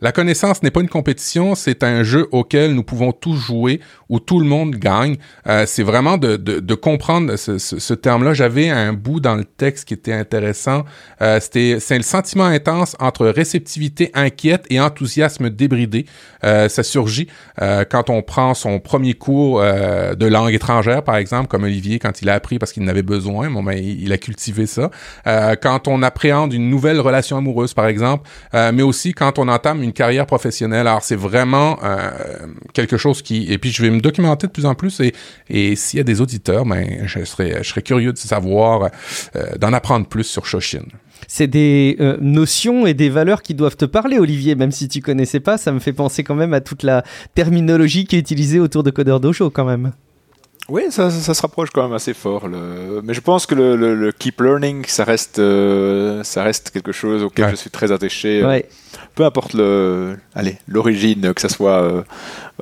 la connaissance n'est pas une compétition, c'est un jeu auquel nous pouvons tous jouer, où tout le monde gagne. Euh, c'est vraiment de, de, de comprendre ce, ce, ce, terme-là. J'avais un bout dans le texte qui était intéressant. Euh, c'était c'est le sentiment intense entre réceptivité inquiète et enthousiasme débridé. Euh, ça surgit euh, quand on prend son premier cours euh, de langue étrangère, par exemple, comme Olivier quand il a appris parce qu'il en avait besoin. Bon, ben, il, a cultivé ça. Euh, quand on appréhende une nouvelle relation amoureuse, par exemple, mais aussi quand on entame carrière professionnelle. Alors, c'est vraiment euh, quelque chose qui... Et puis, je vais me documenter de plus en plus. Et, et s'il y a des auditeurs, ben, je serais, je serais curieux de savoir, euh, d'en apprendre plus sur Shoshin. C'est des euh, notions et des valeurs qui doivent te parler, Olivier, même si tu connaissais pas. Ça me fait penser quand même à toute la terminologie qui est utilisée autour de Coder Dojo, quand même. Oui, ça, ça, se rapproche quand même assez fort. Le... Mais je pense que le, le, le keep learning, ça reste, euh, ça reste quelque chose auquel ouais. je suis très attaché. Ouais. Peu importe le, allez, l'origine, que ça soit, euh,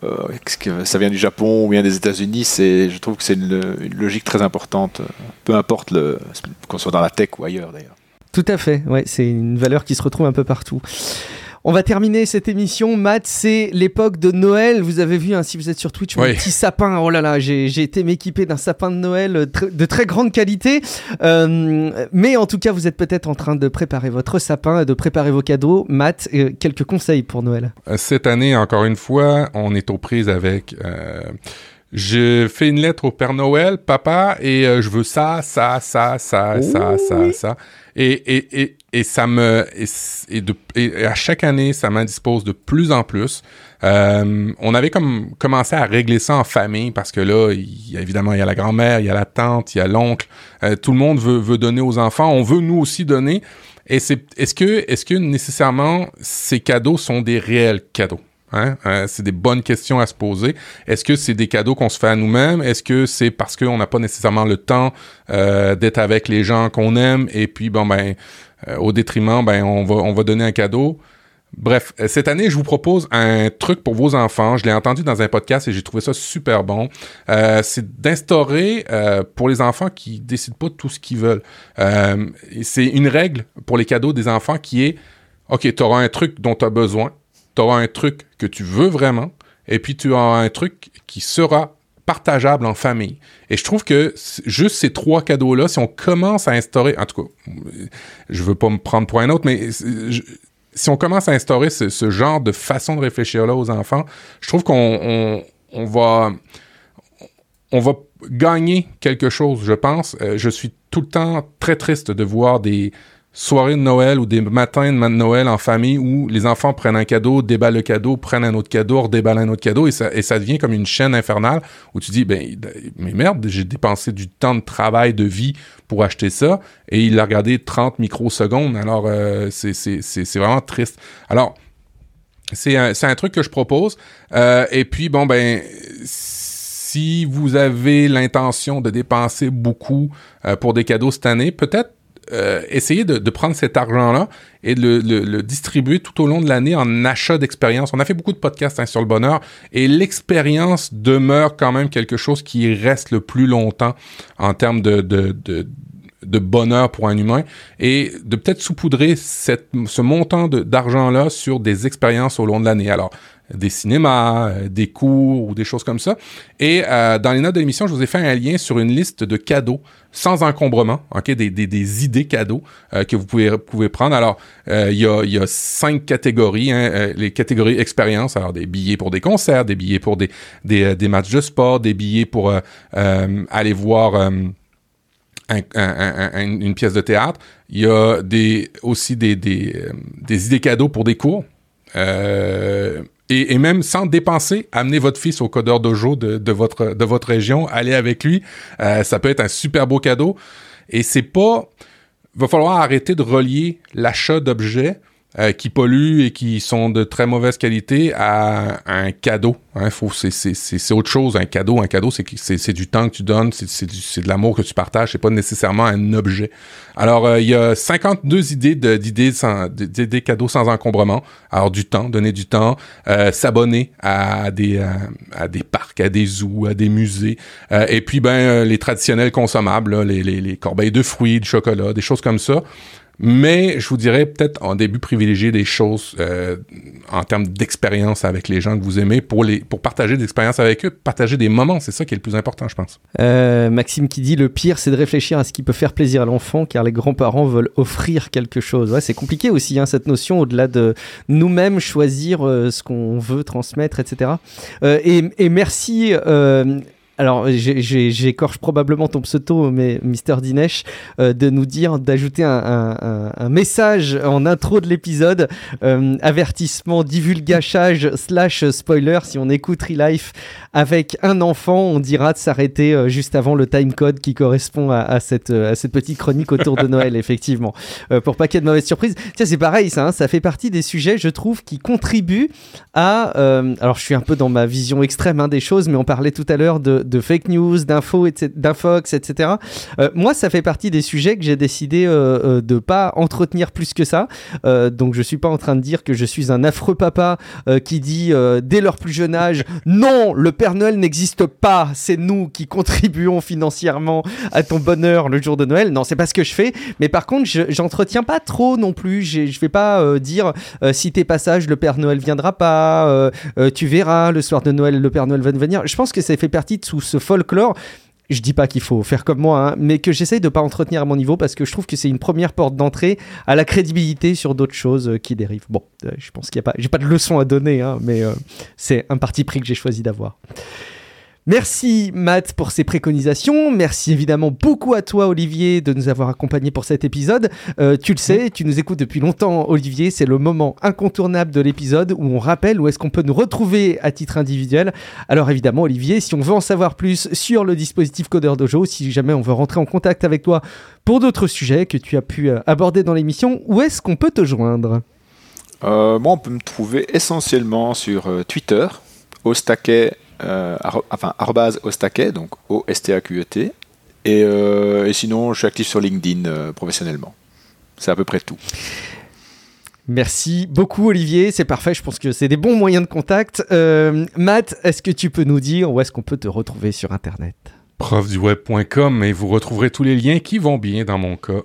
euh, que ça vient du Japon ou bien des États-Unis, c'est, je trouve que c'est une, une, logique très importante. Peu importe le, qu'on soit dans la tech ou ailleurs d'ailleurs. Tout à fait. Ouais, c'est une valeur qui se retrouve un peu partout. On va terminer cette émission. Matt, c'est l'époque de Noël. Vous avez vu, hein, si vous êtes sur Twitch, mon Oui. petit sapin. Oh là là, j'ai été m'équiper d'un sapin de Noël euh, de très grande qualité. Euh, mais en tout cas, vous êtes peut-être en train de préparer votre sapin, de préparer vos cadeaux. Matt, euh, quelques conseils pour Noël. Cette année, encore une fois, on est aux prises avec... Euh je fais une lettre au Père Noël, papa, et euh, je veux ça, ça, ça, ça, ça, ça, ça. Et, et, et, et ça me... Et, et, de, et à chaque année, ça m'indispose de plus en plus. Euh, on avait comme commencé à régler ça en famille parce que là, il évidemment, il y a la grand-mère, il y a la tante, il y a l'oncle. Euh, tout le monde veut, veut donner aux enfants. On veut nous aussi donner. Et c'est, est-ce que, est-ce que nécessairement ces cadeaux sont des réels cadeaux? Hein? Euh, c'est des bonnes questions à se poser. Est-ce que c'est des cadeaux qu'on se fait à nous-mêmes? Est-ce que c'est parce qu'on n'a pas nécessairement le temps euh, d'être avec les gens qu'on aime? Et puis bon ben euh, au détriment ben on va on va donner un cadeau? Bref, cette année, je vous propose un truc pour vos enfants. Je l'ai entendu dans un podcast et j'ai trouvé ça super bon. C'est d'instaurer pour les enfants qui décident pas tout ce qu'ils veulent. C'est une règle pour les cadeaux des enfants qui est OK, tu auras un truc dont tu as besoin tu auras un truc que tu veux vraiment, et puis tu auras un truc qui sera partageable en famille. Et je trouve que juste ces trois cadeaux-là, si on commence à instaurer, en tout cas, je veux pas me prendre pour un autre, mais si on commence à instaurer ce, genre de façon de réfléchir-là aux enfants, je trouve qu'on on, on va on va gagner quelque chose, je pense. Euh, je suis tout le temps très triste de voir des soirées de Noël ou des matins de Noël en famille où les enfants prennent un cadeau, déballent le cadeau, prennent un autre cadeau, redéballent un autre cadeau et ça, et ça devient comme une chaîne infernale où tu dis, ben, mais merde, j'ai dépensé du temps de travail, de vie pour acheter ça et il a regardé 30 microsecondes. Alors, euh, c'est vraiment triste. Alors, c'est un, un, truc que je propose. Euh, et puis, bon, ben, si vous avez l'intention de dépenser beaucoup euh, pour des cadeaux cette année, peut-être euh, essayer de, prendre cet argent-là et de le, distribuer tout au long de l'année en achat d'expérience. On a fait beaucoup de podcasts hein, sur le bonheur et l'expérience demeure quand même quelque chose qui reste le plus longtemps en termes de, de, bonheur pour un humain et de peut-être saupoudrer cette, ce montant d'argent-là sur des expériences au long de l'année. Alors, des cinémas, euh, des cours ou des choses comme ça. Et euh, dans les notes de l'émission, je vous ai fait un lien sur une liste de cadeaux sans encombrement, des, idées cadeaux euh, que vous pouvez, prendre. Alors, il y, a, cinq catégories, hein, les catégories expérience, alors des billets pour des concerts, des billets pour des, matchs de sport, des billets pour aller voir... Un, un, une pièce de théâtre. Il y a aussi des, idées cadeaux pour des cours. Et, même sans dépenser, amener votre fils au codeur dojo de, de votre de votre région, aller avec lui, euh, ça peut être un super beau cadeau. Et c'est pas, va falloir arrêter de relier l'achat d'objets euh, qui polluent et qui sont de très mauvaise qualité à, un cadeau. Hein, c'est, autre chose, un cadeau. Un cadeau, c'est, du temps que tu donnes, c'est, de l'amour que tu partages, c'est pas nécessairement un objet. Alors, euh, il y a 52 idées de, d'idées, d'idées cadeaux sans encombrement. Alors, du temps, donner du temps, euh, s'abonner à des, à, des parcs, à des zoos, à des musées. et puis, ben, les traditionnels consommables, les, les, les corbeilles de fruits, du chocolat, des choses comme ça. Mais je vous dirais peut-être en début privilégier des choses euh, en termes d'expérience avec les gens que vous aimez pour les pour partager des expériences avec eux, partager des moments, c'est ça qui est le plus important, je pense. Euh, Maxime qui dit le pire, c'est de réfléchir à ce qui peut faire plaisir à l'enfant, car les grands-parents veulent offrir quelque chose. C'est compliqué aussi hein, cette notion au-delà de nous-mêmes choisir euh, ce qu'on veut transmettre, etc. Et, et, merci alors j'écorche probablement ton pseudo, mais Mister Dinesh, euh, de nous dire d'ajouter un, message en intro de l'épisode, euh, avertissement, divulgachage slash spoiler. Si on écoute Relife avec un enfant, on dira de s'arrêter euh, juste avant le time code qui correspond à, cette, à cette petite chronique autour de Noël, effectivement, pour pas qu'il y ait de mauvaises surprises. Tiens, c'est pareil, ça, hein, ça fait partie des sujets, je trouve, qui contribuent à. alors je suis un peu dans ma vision extrême hein, des choses, mais on parlait tout à l'heure de de fake news, d'infos, d'infox, etc. Euh, moi, ça fait partie des sujets que j'ai décidé euh, euh, de pas entretenir plus que ça. donc, je suis pas en train de dire que je suis un affreux papa qui dit dès leur plus jeune âge non, le Père Noël n'existe pas. C'est nous qui contribuons financièrement à ton bonheur le jour de Noël. Non, c'est pas ce que je fais. Mais par contre, j'entretiens pas trop non plus. Je vais pas dire si t'es pas sage, le Père Noël viendra pas. tu verras le soir de Noël, le Père Noël va venir. Je pense que ça fait partie de ce folklore je dis pas qu'il faut faire comme moi, hein, mais que j'essaye de pas entretenir à mon niveau parce que je trouve que c'est une première porte d'entrée à la crédibilité sur d'autres choses euh, qui dérivent. Bon, euh, je pense qu'il y a pas, j'ai pas de leçon à donner, hein, mais euh, c'est un parti pris que j'ai choisi d'avoir. Merci Matt pour ces préconisations. Merci évidemment beaucoup à toi Olivier de nous avoir accompagnés pour cet épisode. Euh, tu le sais, tu nous écoutes depuis longtemps Olivier, c'est le moment incontournable de l'épisode où on rappelle où est-ce qu'on peut nous retrouver à titre individuel. Alors évidemment Olivier, si on veut en savoir plus sur le dispositif Codeur Dojo, si jamais on veut rentrer en contact avec toi pour d'autres sujets que tu as pu euh, aborder dans l'émission, où est-ce qu'on peut te joindre? Euh, Moi on peut me trouver essentiellement sur Twitter, au euh, enfin, ostaquet, donc O-S-T-A-Q-E-T. E euh, et, sinon, je suis actif sur LinkedIn euh, professionnellement. C'est à peu près tout. Merci beaucoup Olivier, c'est parfait, je pense que c'est des bons moyens de contact. Matt, est-ce que tu peux nous dire où est-ce qu'on peut te retrouver sur Internet? profduweb.com et vous retrouverez tous les liens qui vont bien dans mon cas.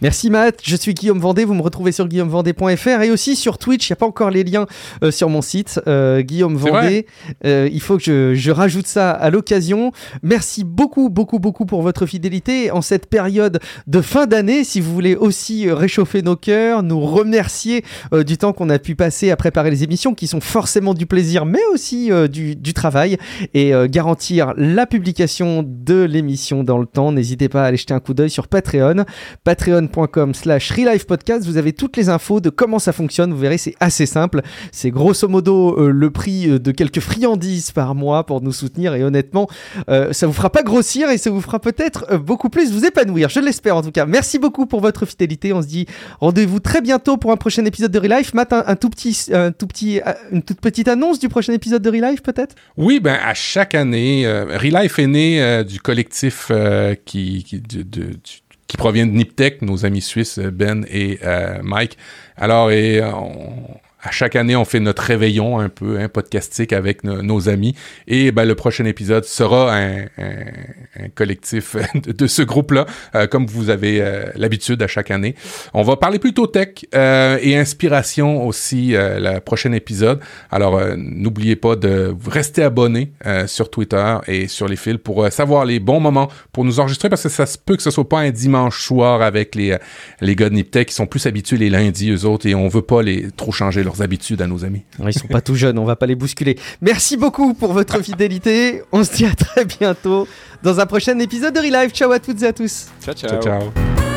Merci Matt, je suis Guillaume Vendée, vous me retrouvez sur guillaumevendée.fr et aussi sur Twitch, il n'y a pas encore les liens euh, sur mon site, euh, Guillaume Vendée, euh, il faut que je, rajoute ça à l'occasion. Merci beaucoup, beaucoup, beaucoup pour votre fidélité. En cette période de fin d'année, si vous voulez aussi réchauffer nos cœurs, nous remercier du temps qu'on a pu passer à préparer les émissions qui sont forcément du plaisir mais aussi du, du, travail et garantir la publication de l'émission dans le temps. N'hésitez pas à aller jeter un coup d'œil sur Patreon, patreon.com slash Podcast. Vous avez toutes les infos de comment ça fonctionne. Vous verrez, c'est assez simple. C'est grosso modo euh, le prix euh, de quelques friandises par mois pour nous soutenir. Et honnêtement, euh, ça vous fera pas grossir et ça vous fera peut-être beaucoup plus vous épanouir. Je l'espère en tout cas. Merci beaucoup pour votre fidélité. On se dit rendez-vous très bientôt pour un prochain épisode de Relife. Matt, un, tout petit, un tout petit, une toute petite annonce du prochain épisode de Relife peut-être? Oui, ben à chaque année, Relife est né du collectif qui, qui, qui provient de Niptech, nos amis suisses Ben et Mike. Alors, et on, à chaque année, on fait notre réveillon un peu un podcastique avec nos amis. Et ben, le prochain épisode sera un, collectif de, ce groupe-là, euh, comme vous avez euh, l'habitude à chaque année. On va parler plutôt tech euh, et inspiration aussi le prochain épisode. Alors, n'oubliez pas de rester abonné sur Twitter et sur les fils pour savoir les bons moments pour nous enregistrer parce que ça se peut que ce soit pas un dimanche soir avec les, les gars de Niptech qui sont plus habitués les lundis, eux autres, et on veut pas les trop changer leur habitudes à nos amis. Ils sont pas tout jeunes, on va pas les bousculer. Merci beaucoup pour votre fidélité. On se dit à très bientôt dans un prochain épisode de Relive. Ciao à toutes et à tous. ciao. ciao. ciao.